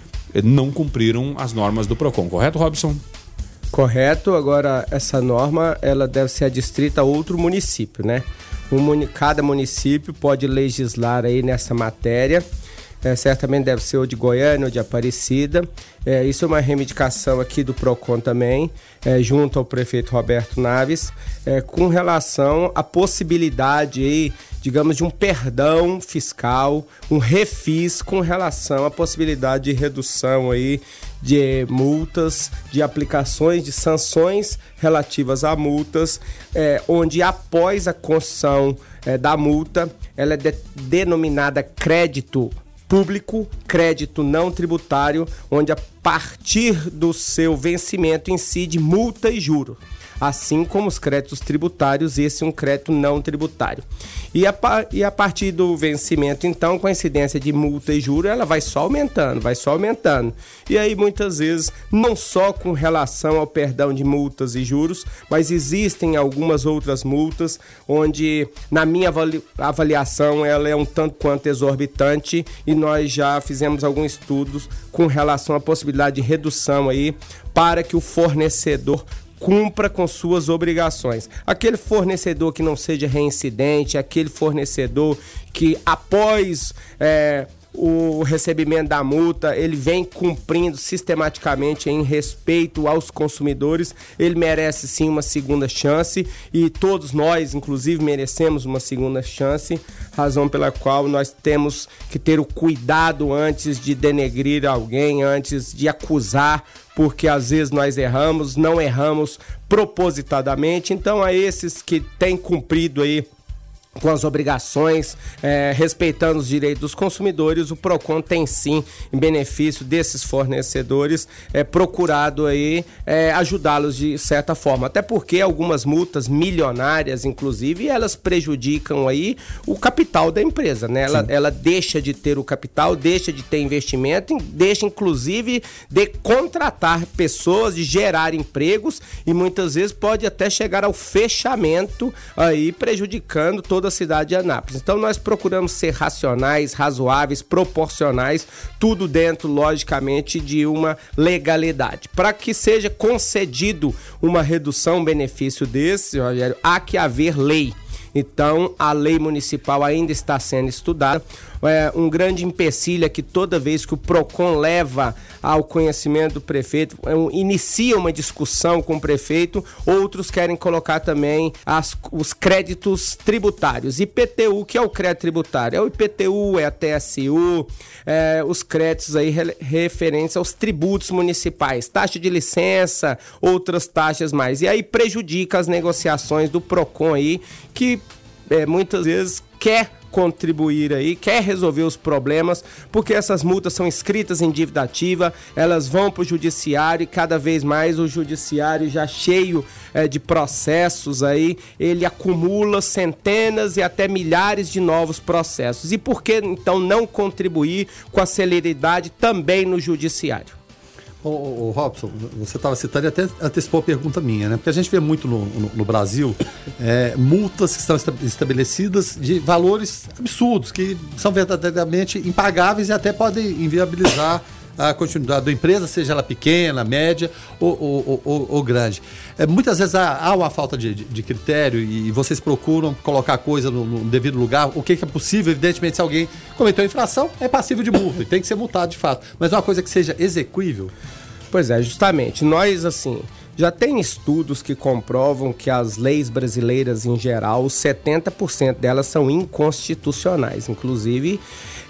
não cumpriram as normas do Procon, correto, Robson? Correto. Agora, essa norma ela deve ser adstrita a outro município, né? Um, cada município pode legislar aí nessa matéria é, certamente deve ser o de Goiânia ou de Aparecida. É, isso é uma reivindicação aqui do PROCON também, é, junto ao prefeito Roberto Naves, é, com relação à possibilidade aí digamos, de um perdão fiscal, um refis com relação à possibilidade de redução aí de multas, de aplicações de sanções relativas a multas, é, onde após a construção é, da multa, ela é de, denominada crédito público, crédito não tributário, onde a partir do seu vencimento incide multa e juro assim como os créditos tributários, esse é um crédito não tributário. E a, e a partir do vencimento, então, com a incidência de multa e juro, ela vai só aumentando, vai só aumentando. E aí, muitas vezes, não só com relação ao perdão de multas e juros, mas existem algumas outras multas onde, na minha avaliação, ela é um tanto quanto exorbitante e nós já fizemos alguns estudos com relação à possibilidade de redução aí para que o fornecedor cumpra com suas obrigações. Aquele fornecedor que não seja reincidente, aquele fornecedor que após é, o recebimento da multa, ele vem cumprindo sistematicamente em respeito aos consumidores, ele merece sim uma segunda chance e todos nós, inclusive, merecemos uma segunda chance, razão pela qual nós temos que ter o cuidado antes de denegrir alguém, antes de acusar porque às vezes nós erramos, não erramos propositadamente. Então, a esses que têm cumprido aí com as obrigações, é, respeitando os direitos dos consumidores, o Procon tem sim, em benefício desses fornecedores, é, procurado aí é, ajudá-los de certa forma. Até porque algumas multas milionárias, inclusive, elas prejudicam aí o capital da empresa, né? Ela, ela deixa de ter o capital, deixa de ter investimento, deixa inclusive de contratar pessoas, de gerar empregos e muitas vezes pode até chegar ao fechamento aí prejudicando todo toda a cidade de Anápolis. Então nós procuramos ser racionais, razoáveis, proporcionais, tudo dentro, logicamente, de uma legalidade. Para que seja concedido uma redução, benefício desse, Rogério, há que haver lei. Então, a lei municipal ainda está sendo estudada. É um grande empecilho é que toda vez que o PROCON leva ao conhecimento do prefeito, é inicia uma discussão com o prefeito, outros querem colocar também as, os créditos tributários. IPTU, que é o crédito tributário? É o IPTU, é a TSU, é, os créditos aí re, referentes aos tributos municipais, taxa de licença, outras taxas mais. E aí prejudica as negociações do PROCON aí, que é, muitas vezes quer contribuir aí, quer resolver os problemas, porque essas multas são escritas em dívida ativa, elas vão para o judiciário e cada vez mais o judiciário já cheio é, de processos aí, ele acumula centenas e até milhares de novos processos. E por que então não contribuir com a celeridade também no judiciário? O, Robson, você estava citando e até antecipou a pergunta minha, né? Porque a gente vê muito no, no, no Brasil é, multas que são estabelecidas de valores absurdos, que são verdadeiramente impagáveis e até podem inviabilizar a continuidade da empresa, seja ela pequena, média ou, ou, ou, ou grande. É, muitas vezes há, há uma falta de, de, de, critério e vocês procuram colocar a coisa no, no devido lugar. O que, que, é possível? Evidentemente, se alguém cometeu infração, é passível de multa e tem que ser multado de fato. Mas uma coisa que seja execuível. Pois é, justamente. Nós, assim, já tem estudos que comprovam que as leis brasileiras em geral, 70% delas são inconstitucionais, inclusive.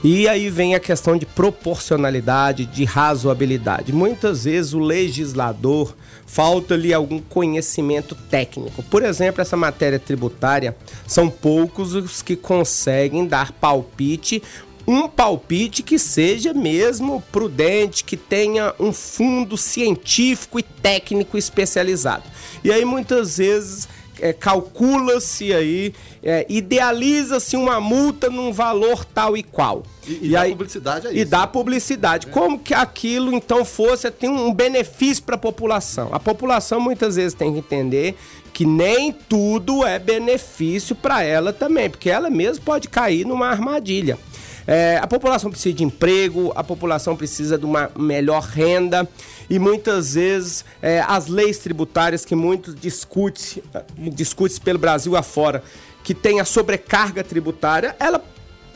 E aí vem a questão de proporcionalidade, de razoabilidade. Muitas vezes o legislador falta-lhe algum conhecimento técnico. Por exemplo, essa matéria tributária, são poucos os que conseguem dar palpite um palpite que seja mesmo prudente, que tenha um fundo científico e técnico especializado. E aí muitas vezes é, calcula-se aí, é, idealiza-se uma multa num valor tal e qual. E, e, e dá aí, publicidade a isso. E dá publicidade. É. Como que aquilo então fosse ter um benefício para a população? A população muitas vezes tem que entender que nem tudo é benefício para ela também, porque ela mesma pode cair numa armadilha. É, a população precisa de emprego, a população precisa de uma melhor renda e muitas vezes é, as leis tributárias que muitos discute, discute pelo Brasil afora, que tem a sobrecarga tributária, ela,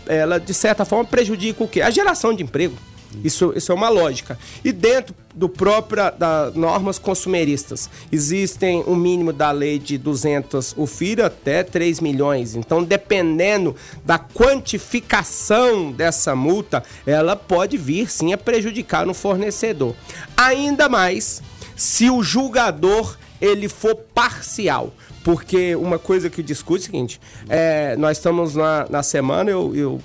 ela de certa forma prejudica o quê? A geração de emprego. Isso, isso é uma lógica. E dentro do próprio das normas consumeristas, existem um mínimo da lei de 200 UFIR até 3 milhões. Então, dependendo da quantificação dessa multa, ela pode vir sim a prejudicar no fornecedor. Ainda mais se o julgador ele for parcial. Porque uma coisa que discute é o seguinte: é, nós estamos na, na semana, eu, eu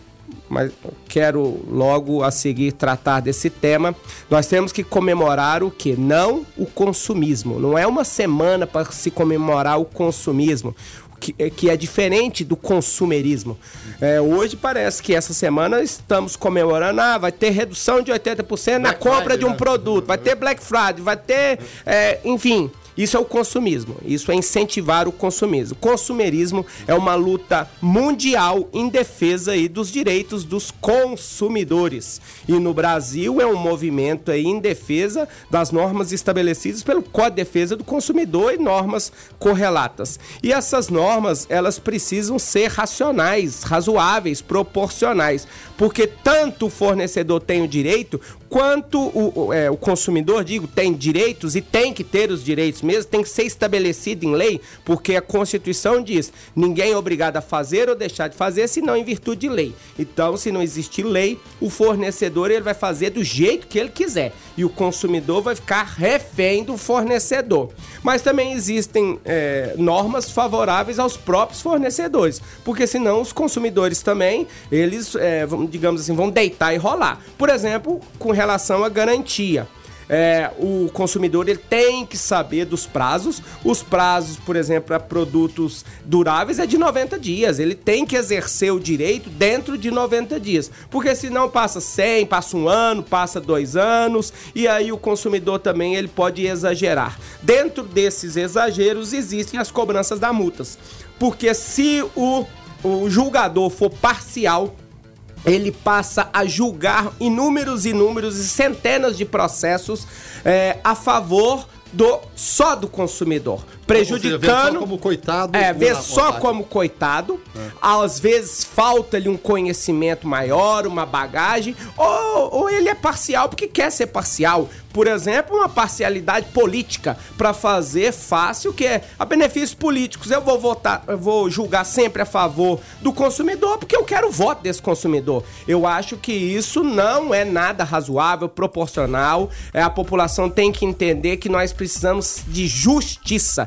mas quero logo a seguir tratar desse tema. Nós temos que comemorar o que? Não o consumismo. Não é uma semana para se comemorar o consumismo. Que, é, que é diferente do consumerismo. É, hoje parece que essa semana estamos comemorando, ah, vai ter redução de 80% na compra de um né? produto, vai ter Black Friday, vai ter, é, enfim, isso é o consumismo. Isso é incentivar o consumismo. Consumerismo é uma luta mundial em defesa aí dos direitos dos consumidores. E no Brasil é um movimento aí em defesa das normas estabelecidas pelo Código de Defesa do Consumidor e normas correlatas. E essas normas, elas precisam ser racionais, razoáveis, proporcionais, porque tanto o fornecedor tem o direito quanto o, é, o consumidor, digo, tem direitos e tem que ter os direitos mesmo, tem que ser estabelecido em lei, porque a Constituição diz: ninguém é obrigado a fazer ou deixar de fazer, senão em virtude de lei. Então, se não existir lei, o fornecedor ele vai fazer do jeito que ele quiser e o consumidor vai ficar refém do fornecedor. Mas também existem é, normas favoráveis aos próprios fornecedores, porque senão os consumidores também, eles, é, digamos assim, vão deitar e rolar. Por exemplo, com relação à garantia. É, o consumidor ele tem que saber dos prazos. Os prazos, por exemplo, para produtos duráveis é de 90 dias. Ele tem que exercer o direito dentro de 90 dias. Porque senão passa 100, passa um ano, passa dois anos. E aí o consumidor também ele pode exagerar. Dentro desses exageros existem as cobranças da multas. Porque se o, o julgador for parcial, ele passa a julgar inúmeros, inúmeros e centenas de processos é, a favor do só do consumidor, prejudicando. Seja, só como coitado. É, vê só como coitado. É. Às vezes falta-lhe um conhecimento maior, uma bagagem, ou, ou ele é parcial porque quer ser parcial. Por exemplo, uma parcialidade política para fazer fácil que é a benefícios políticos. Eu vou votar, eu vou julgar sempre a favor do consumidor porque eu quero o voto desse consumidor. Eu acho que isso não é nada razoável, proporcional. É, a população tem que entender que nós precisamos de justiça.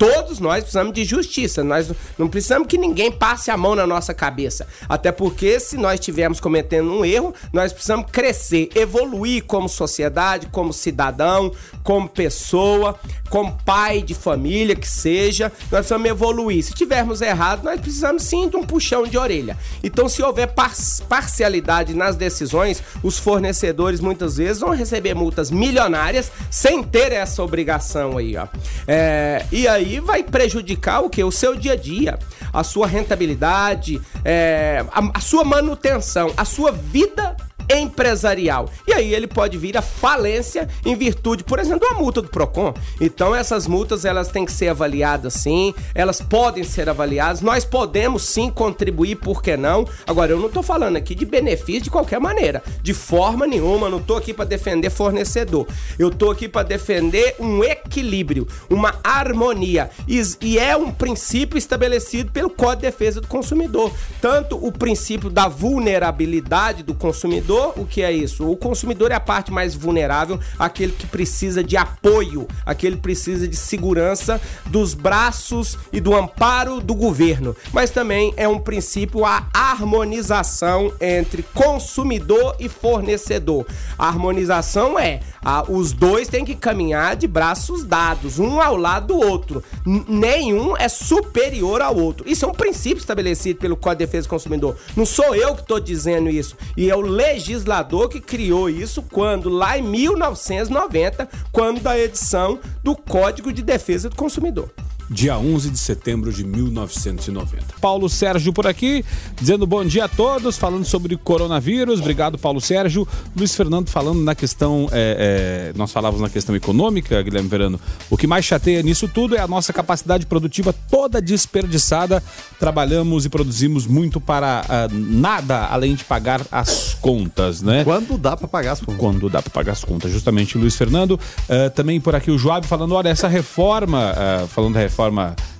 Todos nós precisamos de justiça. Nós não precisamos que ninguém passe a mão na nossa cabeça. Até porque, se nós estivermos cometendo um erro, nós precisamos crescer, evoluir como sociedade, como cidadão, como pessoa, como pai de família que seja. Nós precisamos evoluir. Se tivermos errado, nós precisamos sim de um puxão de orelha. Então, se houver par parcialidade nas decisões, os fornecedores muitas vezes vão receber multas milionárias sem ter essa obrigação aí, ó. É, e aí vai prejudicar o que? O seu dia a dia, a sua rentabilidade, é, a, a sua manutenção, a sua vida empresarial. E aí ele pode vir a falência em virtude, por exemplo, de uma multa do Procon. Então essas multas elas têm que ser avaliadas sim, elas podem ser avaliadas. Nós podemos sim contribuir, por que não? Agora eu não estou falando aqui de benefício de qualquer maneira, de forma nenhuma, não estou aqui para defender fornecedor. Eu estou aqui para defender um equilíbrio, uma harmonia. E, e é um princípio estabelecido pelo Código de Defesa do Consumidor, tanto o princípio da vulnerabilidade do consumidor consumidor, o que é isso? O consumidor é a parte mais vulnerável, aquele que precisa de apoio, aquele que precisa de segurança dos braços e do amparo do governo. Mas também é um princípio a harmonização entre consumidor e fornecedor. A harmonização é a, os dois têm que caminhar de braços dados, um ao lado do outro. N nenhum é superior ao outro. Isso é um princípio estabelecido pelo Código de Defesa do Consumidor. Não sou eu que estou dizendo isso. E é o legislador legislador que criou isso quando lá em 1990, quando da edição do Código de Defesa do Consumidor. Dia 11 de setembro de 1990. Paulo Sérgio por aqui, dizendo bom dia a todos, falando sobre coronavírus. Obrigado, Paulo Sérgio. Luiz Fernando falando na questão, é, é, nós falávamos na questão econômica, Guilherme Verano. O que mais chateia nisso tudo é a nossa capacidade produtiva toda desperdiçada. Trabalhamos e produzimos muito para uh, nada além de pagar as contas, né? Quando dá para pagar as contas. Quando dá para pagar as contas, justamente, Luiz Fernando. Uh, também por aqui o Joab falando, olha, essa reforma, uh, falando da reforma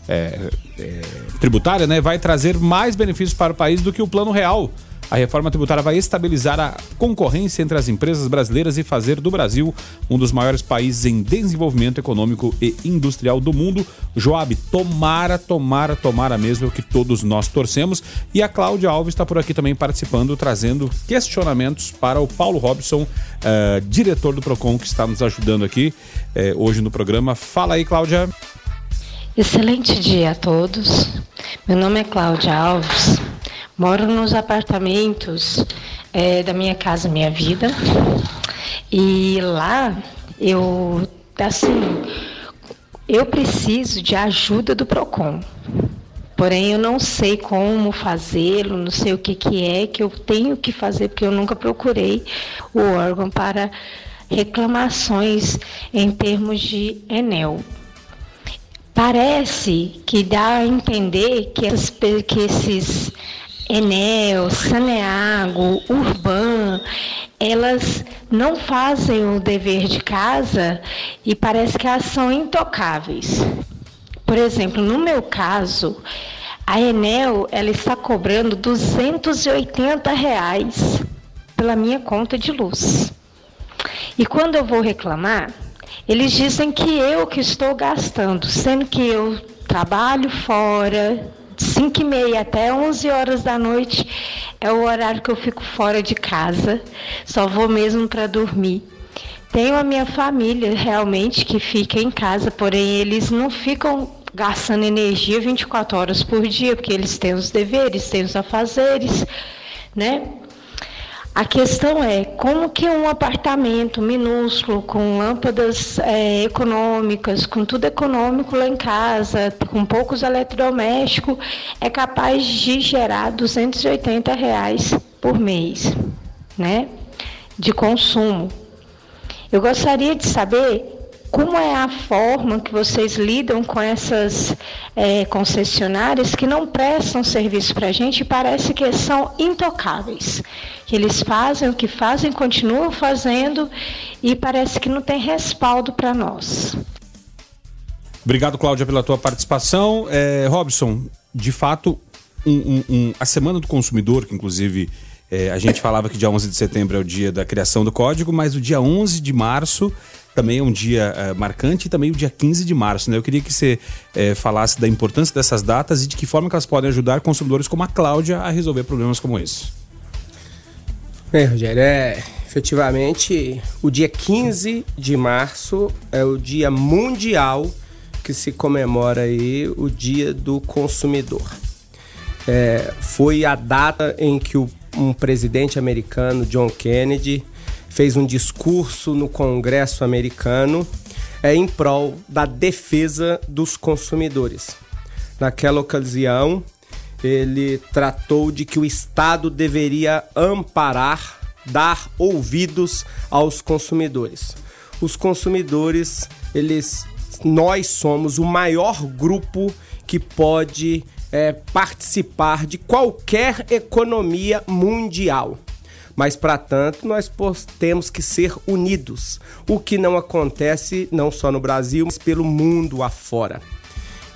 é, é, tributária, né, vai trazer mais benefícios para o país do que o plano real. A reforma tributária vai estabilizar a concorrência entre as empresas brasileiras e fazer do Brasil um dos maiores países em desenvolvimento econômico e industrial do mundo. Joab, tomara, tomara, tomara mesmo é que todos nós torcemos. E a Cláudia Alves está por aqui também participando, trazendo questionamentos para o Paulo Robson, uh, diretor do PROCON, que está nos ajudando aqui uh, hoje no programa. Fala aí, Cláudia. Excelente dia a todos. Meu nome é Cláudia Alves. Moro nos apartamentos é, da minha casa Minha Vida. E lá eu, assim, eu preciso de ajuda do PROCON. Porém, eu não sei como fazê-lo, não sei o que, que é que eu tenho que fazer, porque eu nunca procurei o órgão para reclamações em termos de Enel. Parece que dá a entender que, que esses Enel, Saneago, Urban, elas não fazem o dever de casa e parece que elas são intocáveis. Por exemplo, no meu caso, a Enel ela está cobrando 280 reais pela minha conta de luz. E quando eu vou reclamar, eles dizem que eu que estou gastando, sendo que eu trabalho fora, 5 e meia até 11 horas da noite é o horário que eu fico fora de casa, só vou mesmo para dormir. Tenho a minha família realmente que fica em casa, porém eles não ficam gastando energia 24 horas por dia, porque eles têm os deveres, têm os afazeres, né? A questão é como que um apartamento minúsculo, com lâmpadas é, econômicas, com tudo econômico lá em casa, com poucos eletrodomésticos, é capaz de gerar 280 reais por mês, né? De consumo. Eu gostaria de saber como é a forma que vocês lidam com essas é, concessionárias que não prestam serviço para a gente parece que são intocáveis. Que eles fazem o que fazem, continuam fazendo e parece que não tem respaldo para nós. Obrigado, Cláudia, pela tua participação. É, Robson, de fato, um, um, um, a Semana do Consumidor, que inclusive é, a gente falava que dia 11 de setembro é o dia da criação do código, mas o dia 11 de março também é um dia uh, marcante e também o dia 15 de março. Né? Eu queria que você uh, falasse da importância dessas datas e de que forma que elas podem ajudar consumidores como a Cláudia a resolver problemas como esse. Bem, Rogério, é, efetivamente o dia 15 de março é o dia mundial que se comemora aí o dia do consumidor. É, foi a data em que o, um presidente americano, John Kennedy, fez um discurso no Congresso americano é, em prol da defesa dos consumidores. Naquela ocasião, ele tratou de que o Estado deveria amparar, dar ouvidos aos consumidores. Os consumidores, eles, nós somos o maior grupo que pode é, participar de qualquer economia mundial. Mas, para tanto, nós temos que ser unidos, o que não acontece não só no Brasil, mas pelo mundo afora.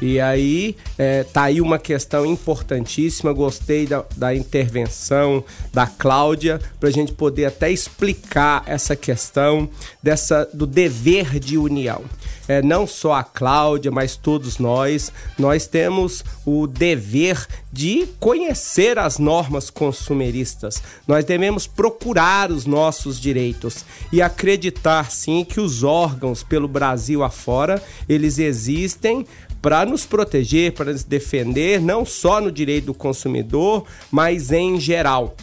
E aí é, tá aí uma questão importantíssima. Gostei da, da intervenção da Cláudia para a gente poder até explicar essa questão dessa do dever de união é, não só a Cláudia, mas todos nós, nós temos o dever de conhecer as normas consumeristas. Nós devemos procurar os nossos direitos e acreditar sim que os órgãos pelo Brasil afora, eles existem para nos proteger, para nos defender, não só no direito do consumidor, mas em geral.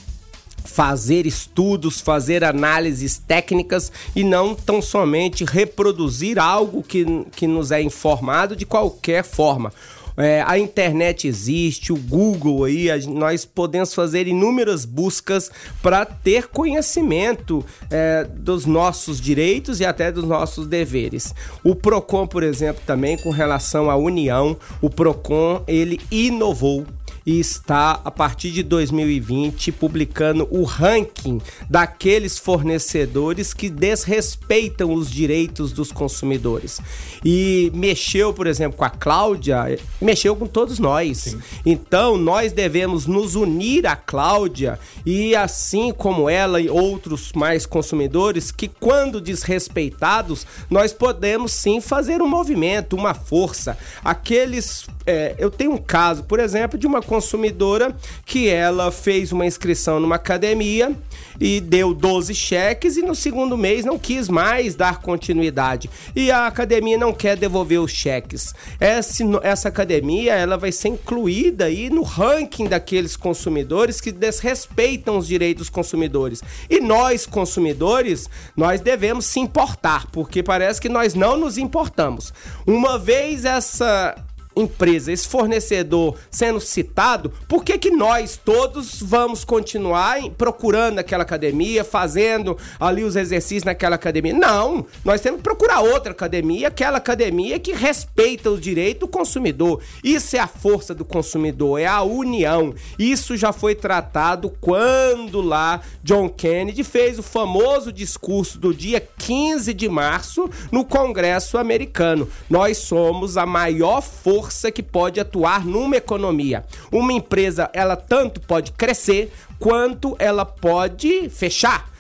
Fazer estudos, fazer análises técnicas e não tão somente reproduzir algo que, que nos é informado de qualquer forma. É, a internet existe, o Google aí, a, nós podemos fazer inúmeras buscas para ter conhecimento é, dos nossos direitos e até dos nossos deveres. O Procon, por exemplo, também com relação à União, o Procon ele inovou e está, a partir de 2020, publicando o ranking daqueles fornecedores que desrespeitam os direitos dos consumidores. E mexeu, por exemplo, com a Cláudia, mexeu com todos nós. Sim. Então, nós devemos nos unir à Cláudia e, assim como ela e outros mais consumidores, que quando desrespeitados, nós podemos sim fazer um movimento, uma força. Aqueles. É, eu tenho um caso, por exemplo, de uma consumidora que ela fez uma inscrição numa academia e deu 12 cheques e no segundo mês não quis mais dar continuidade. E a academia não quer devolver os cheques. Essa, essa academia ela vai ser incluída aí no ranking daqueles consumidores que desrespeitam os direitos dos consumidores. E nós, consumidores, nós devemos se importar, porque parece que nós não nos importamos. Uma vez essa empresa, esse fornecedor sendo citado, por que, que nós todos vamos continuar procurando aquela academia, fazendo ali os exercícios naquela academia? Não, nós temos que procurar outra academia, aquela academia que respeita os direitos do consumidor. Isso é a força do consumidor, é a união. Isso já foi tratado quando lá John Kennedy fez o famoso discurso do dia 15 de março no Congresso americano. Nós somos a maior força força que pode atuar numa economia. Uma empresa, ela tanto pode crescer quanto ela pode fechar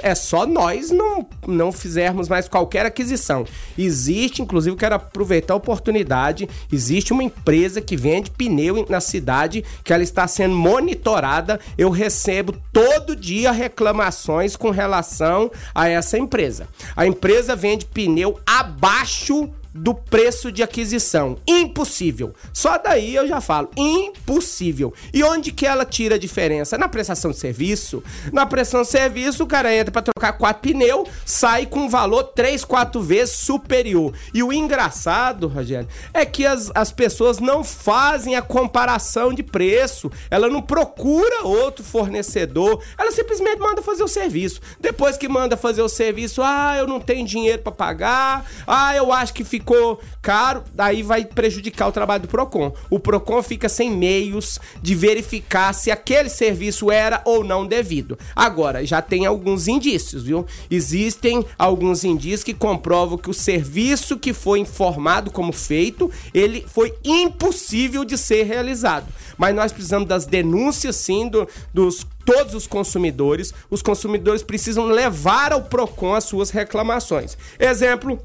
é só nós não, não fizermos mais qualquer aquisição. Existe, inclusive, quero aproveitar a oportunidade, existe uma empresa que vende pneu na cidade, que ela está sendo monitorada. Eu recebo todo dia reclamações com relação a essa empresa. A empresa vende pneu abaixo do preço de aquisição. Impossível. Só daí eu já falo, impossível. E onde que ela tira a diferença? Na prestação de serviço. Na prestação de serviço, o cara entra para trocar quatro pneus, sai com um valor três, quatro vezes superior. E o engraçado, Rogério, é que as, as pessoas não fazem a comparação de preço. Ela não procura outro fornecedor. Ela simplesmente manda fazer o serviço. Depois que manda fazer o serviço, ah, eu não tenho dinheiro para pagar. Ah, eu acho que fica ficou caro, daí vai prejudicar o trabalho do Procon. O Procon fica sem meios de verificar se aquele serviço era ou não devido. Agora, já tem alguns indícios, viu? Existem alguns indícios que comprovam que o serviço que foi informado como feito, ele foi impossível de ser realizado. Mas nós precisamos das denúncias, sim, do, dos todos os consumidores. Os consumidores precisam levar ao Procon as suas reclamações. Exemplo,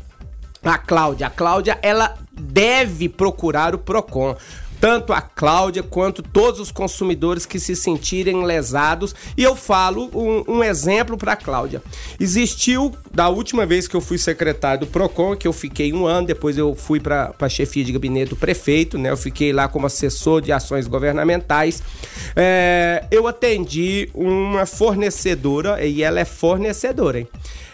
a Cláudia. A Cláudia, ela deve procurar o Procon tanto a Cláudia quanto todos os consumidores que se sentirem lesados. E eu falo um, um exemplo para a Cláudia. Existiu, da última vez que eu fui secretário do PROCON, que eu fiquei um ano, depois eu fui para a chefia de gabinete do prefeito, né? Eu fiquei lá como assessor de ações governamentais. É, eu atendi uma fornecedora, e ela é fornecedora, hein?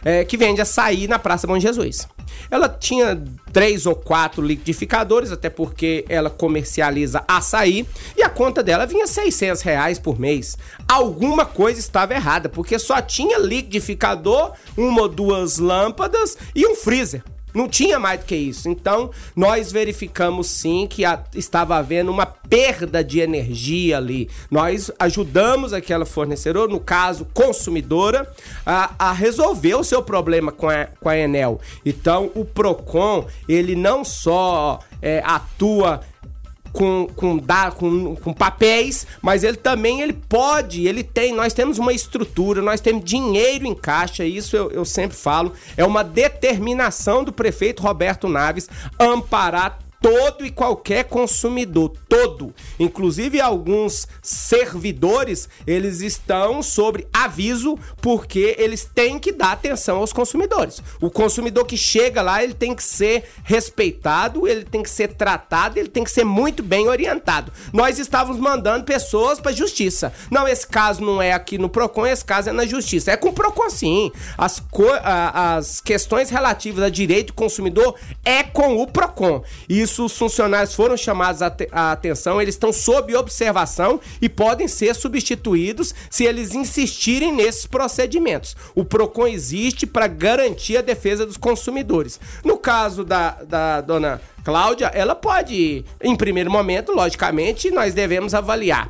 É, que vende açaí na Praça Bom Jesus. Ela tinha três ou quatro liquidificadores, até porque ela comercializa açaí, e a conta dela vinha 600 reais por mês. Alguma coisa estava errada, porque só tinha liquidificador, uma ou duas lâmpadas e um freezer. Não tinha mais do que isso. Então, nós verificamos sim que a, estava havendo uma perda de energia ali. Nós ajudamos aquela fornecedora, no caso consumidora, a, a resolver o seu problema com a, com a Enel. Então, o PROCON, ele não só é, atua com, com, da, com, com papéis, mas ele também ele pode, ele tem, nós temos uma estrutura, nós temos dinheiro em caixa, isso eu, eu sempre falo, é uma determinação do prefeito Roberto Naves amparar todo e qualquer consumidor, todo, inclusive alguns servidores, eles estão sobre aviso porque eles têm que dar atenção aos consumidores. O consumidor que chega lá, ele tem que ser respeitado, ele tem que ser tratado, ele tem que ser muito bem orientado. Nós estávamos mandando pessoas para justiça. Não, esse caso não é aqui no Procon, esse caso é na justiça. É com o Procon sim. As, as questões relativas a direito do consumidor é com o Procon. Isso os funcionários foram chamados a, a atenção, eles estão sob observação e podem ser substituídos se eles insistirem nesses procedimentos. O PROCON existe para garantir a defesa dos consumidores. No caso da, da dona Cláudia, ela pode, em primeiro momento, logicamente, nós devemos avaliar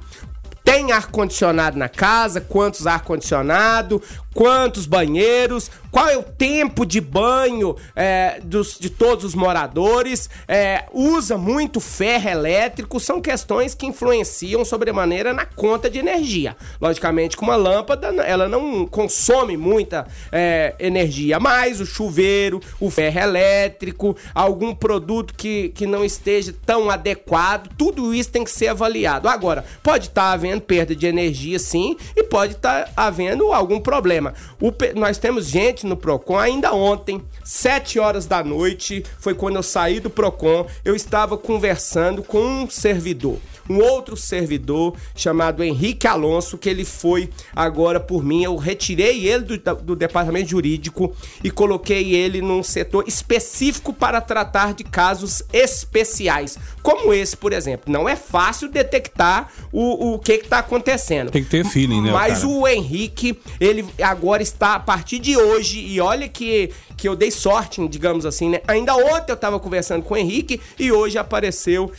tem ar-condicionado na casa, quantos ar-condicionado, quantos banheiros, qual é o tempo de banho é, dos, de todos os moradores, é, usa muito ferro elétrico, são questões que influenciam sobremaneira na conta de energia. Logicamente, com uma lâmpada, ela não consome muita é, energia, mas o chuveiro, o ferro elétrico, algum produto que, que não esteja tão adequado, tudo isso tem que ser avaliado. Agora, pode estar tá havendo perda de energia, sim, e pode estar tá havendo algum problema. O, nós temos gente no Procon ainda ontem, 7 horas da noite, foi quando eu saí do Procon, eu estava conversando com um servidor um outro servidor chamado Henrique Alonso, que ele foi agora por mim. Eu retirei ele do, do departamento jurídico e coloquei ele num setor específico para tratar de casos especiais, como esse, por exemplo. Não é fácil detectar o, o que está acontecendo. Tem que ter feeling, né? Mas cara? o Henrique, ele agora está a partir de hoje, e olha que, que eu dei sorte, digamos assim, né? Ainda ontem eu estava conversando com o Henrique e hoje apareceu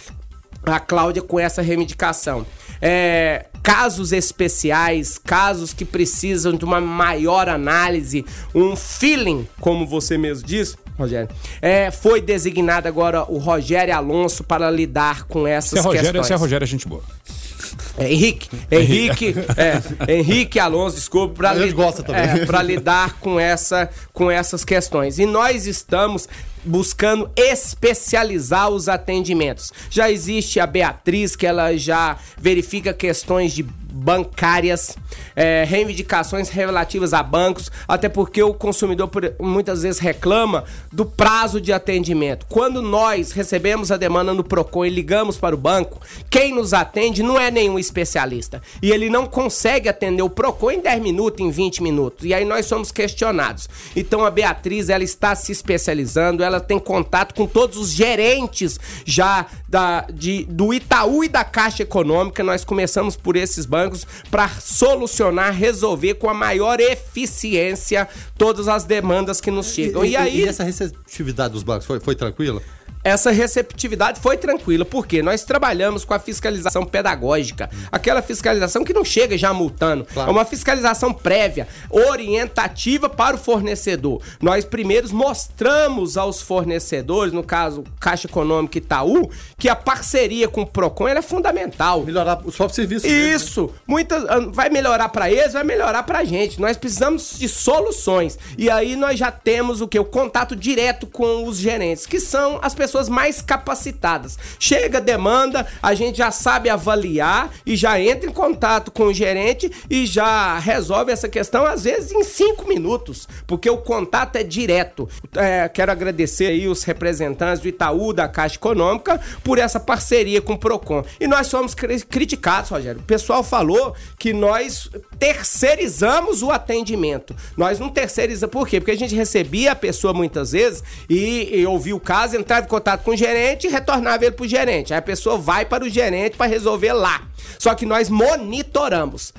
a Cláudia com essa reivindicação. É, casos especiais, casos que precisam de uma maior análise, um feeling, como você mesmo disse, Rogério. É, foi designado agora o Rogério Alonso para lidar com essas se é Rogério, questões. Se é Rogério, é gente boa. É, Henrique, Henrique, é, Henrique Alonso, desculpa, para li é, lidar com, essa, com essas questões. E nós estamos buscando especializar os atendimentos. Já existe a Beatriz, que ela já verifica questões de bancárias, é, reivindicações relativas a bancos, até porque o consumidor muitas vezes reclama do prazo de atendimento. Quando nós recebemos a demanda no Procon e ligamos para o banco, quem nos atende não é nenhum especialista. E ele não consegue atender o Procon em 10 minutos, em 20 minutos. E aí nós somos questionados. Então a Beatriz, ela está se especializando, ela tem contato com todos os gerentes já da, de, do Itaú e da Caixa Econômica. Nós começamos por esses bancos bancos para solucionar, resolver com a maior eficiência todas as demandas que nos chegam. E, e, e aí. E essa receptividade dos bancos foi, foi tranquila? Essa receptividade foi tranquila, porque nós trabalhamos com a fiscalização pedagógica, aquela fiscalização que não chega já multando, claro. é uma fiscalização prévia, orientativa para o fornecedor. Nós primeiros mostramos aos fornecedores, no caso Caixa Econômica Itaú, que a parceria com o Procon é fundamental. Melhorar o próprio serviço. Isso, né? muitas ah, vai melhorar para eles, vai melhorar para a gente. Nós precisamos de soluções. E aí nós já temos o que o contato direto com os gerentes, que são as pessoas pessoas mais capacitadas. Chega demanda, a gente já sabe avaliar e já entra em contato com o gerente e já resolve essa questão, às vezes em cinco minutos, porque o contato é direto. É, quero agradecer aí os representantes do Itaú, da Caixa Econômica, por essa parceria com o PROCON. E nós somos criticados, Rogério. O pessoal falou que nós terceirizamos o atendimento. Nós não terceirizamos, por quê? Porque a gente recebia a pessoa muitas vezes e, e ouvia o caso, entrava em contato com o gerente e retornava ele pro gerente. Aí a pessoa vai para o gerente para resolver lá. Só que nós monitoramos.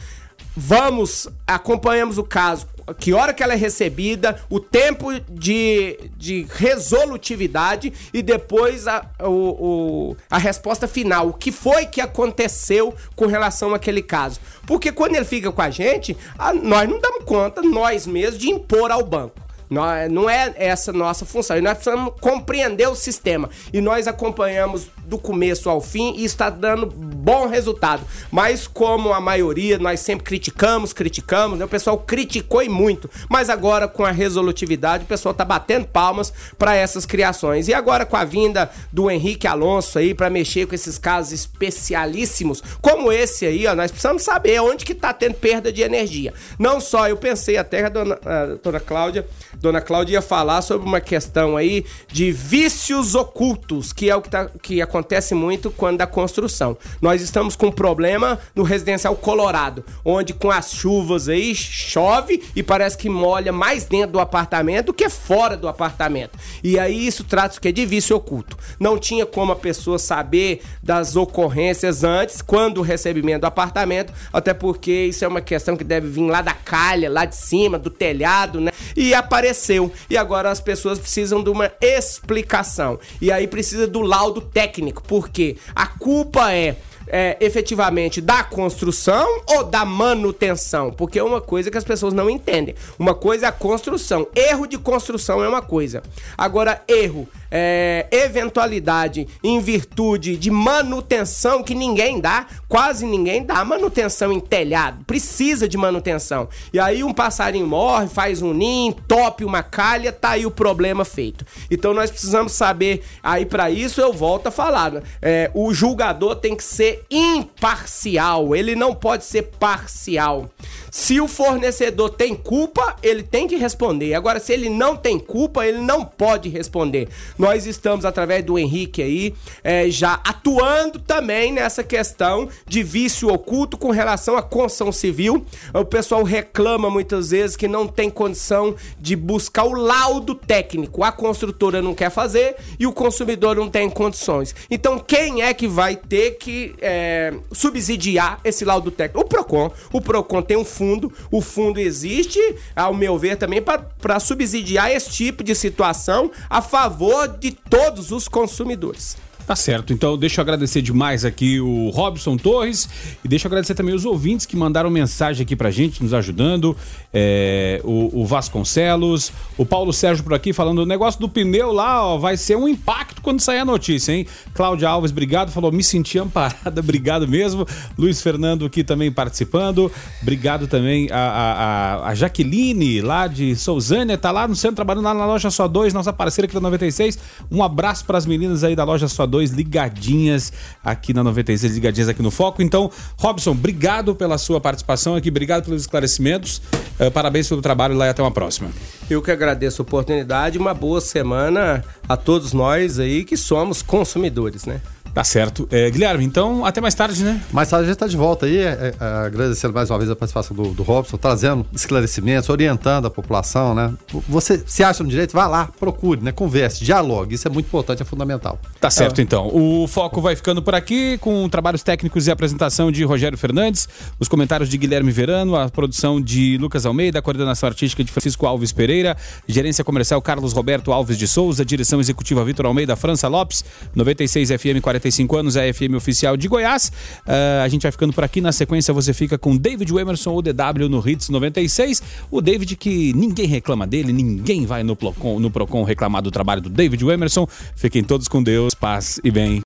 Vamos, acompanhamos o caso, que hora que ela é recebida, o tempo de, de resolutividade e depois a, o, o, a resposta final. O que foi que aconteceu com relação àquele caso? Porque quando ele fica com a gente, a, nós não damos conta, nós mesmos, de impor ao banco. Não é essa nossa função. E nós precisamos compreender o sistema. E nós acompanhamos do começo ao fim e está dando bom resultado. Mas como a maioria, nós sempre criticamos, criticamos, né? o pessoal criticou e muito. Mas agora com a resolutividade, o pessoal tá batendo palmas para essas criações. E agora com a vinda do Henrique Alonso aí para mexer com esses casos especialíssimos, como esse aí, ó, nós precisamos saber onde que tá tendo perda de energia. Não só, eu pensei até a dona, a dona Cláudia, dona Cláudia ia falar sobre uma questão aí de vícios ocultos, que é o que, tá, que acontece muito quando da construção. Nós estamos com um problema no residencial Colorado, onde com as chuvas aí chove e parece que molha mais dentro do apartamento do que fora do apartamento. E aí isso trata-se que de vício oculto. Não tinha como a pessoa saber das ocorrências antes, quando o recebimento do apartamento, até porque isso é uma questão que deve vir lá da calha, lá de cima, do telhado, né? E apareceu. E agora as pessoas precisam de uma explicação. E aí precisa do laudo técnico, porque a culpa é é, efetivamente da construção ou da manutenção? Porque é uma coisa que as pessoas não entendem. Uma coisa é a construção. Erro de construção é uma coisa. Agora, erro, é, eventualidade em virtude de manutenção que ninguém dá, quase ninguém dá manutenção em telhado. Precisa de manutenção. E aí um passarinho morre, faz um ninho, tope uma calha, tá aí o problema feito. Então nós precisamos saber, aí para isso eu volto a falar, né? é, o julgador tem que ser imparcial, ele não pode ser parcial. Se o fornecedor tem culpa, ele tem que responder. Agora, se ele não tem culpa, ele não pode responder. Nós estamos, através do Henrique aí, é, já atuando também nessa questão de vício oculto com relação à construção civil. O pessoal reclama muitas vezes que não tem condição de buscar o laudo técnico. A construtora não quer fazer e o consumidor não tem condições. Então, quem é que vai ter que é, subsidiar esse laudo técnico? O PROCON. O PROCON tem um fundo, o fundo existe, ao meu ver, também para subsidiar esse tipo de situação a favor de todos os consumidores. Tá certo, então deixa eu agradecer demais aqui o Robson Torres e deixa eu agradecer também os ouvintes que mandaram mensagem aqui pra gente, nos ajudando. É, o, o, Vasconcelos, o Paulo Sérgio por aqui falando o negócio do pneu lá, ó, vai ser um impacto quando sair a notícia, hein? Cláudia Alves, obrigado, falou, me senti amparada, obrigado mesmo. Luiz Fernando aqui também participando, obrigado também a, a, a Jaqueline lá de Souzânia, tá lá no centro trabalhando lá na loja Só 2, nossa parceira aqui da 96. Um abraço para as meninas aí da loja Só 2 ligadinhas aqui na 96, ligadinhas aqui no Foco. Então, Robson, obrigado pela sua participação aqui, obrigado pelos esclarecimentos, uh, parabéns pelo trabalho lá e até uma próxima. Eu que agradeço a oportunidade, uma boa semana a todos nós aí que somos consumidores, né? Tá certo. É, Guilherme, então até mais tarde, né? Mais tarde a gente está de volta aí, é, é, agradecendo mais uma vez a participação do, do Robson, trazendo esclarecimentos, orientando a população, né? Você se acha no direito, vá lá, procure, né? Converse, dialogue. Isso é muito importante, é fundamental. Tá certo, é. então. O foco vai ficando por aqui, com trabalhos técnicos e apresentação de Rogério Fernandes, os comentários de Guilherme Verano, a produção de Lucas Almeida, a coordenação artística de Francisco Alves Pereira, gerência comercial Carlos Roberto Alves de Souza, direção executiva Vitor Almeida, França Lopes, 96 FM 40 45 anos, é a FM oficial de Goiás. Uh, a gente vai ficando por aqui. Na sequência, você fica com David Emerson, o DW no Hits 96. O David que ninguém reclama dele, ninguém vai no Procon, no Procon reclamar do trabalho do David Emerson. Fiquem todos com Deus, paz e bem.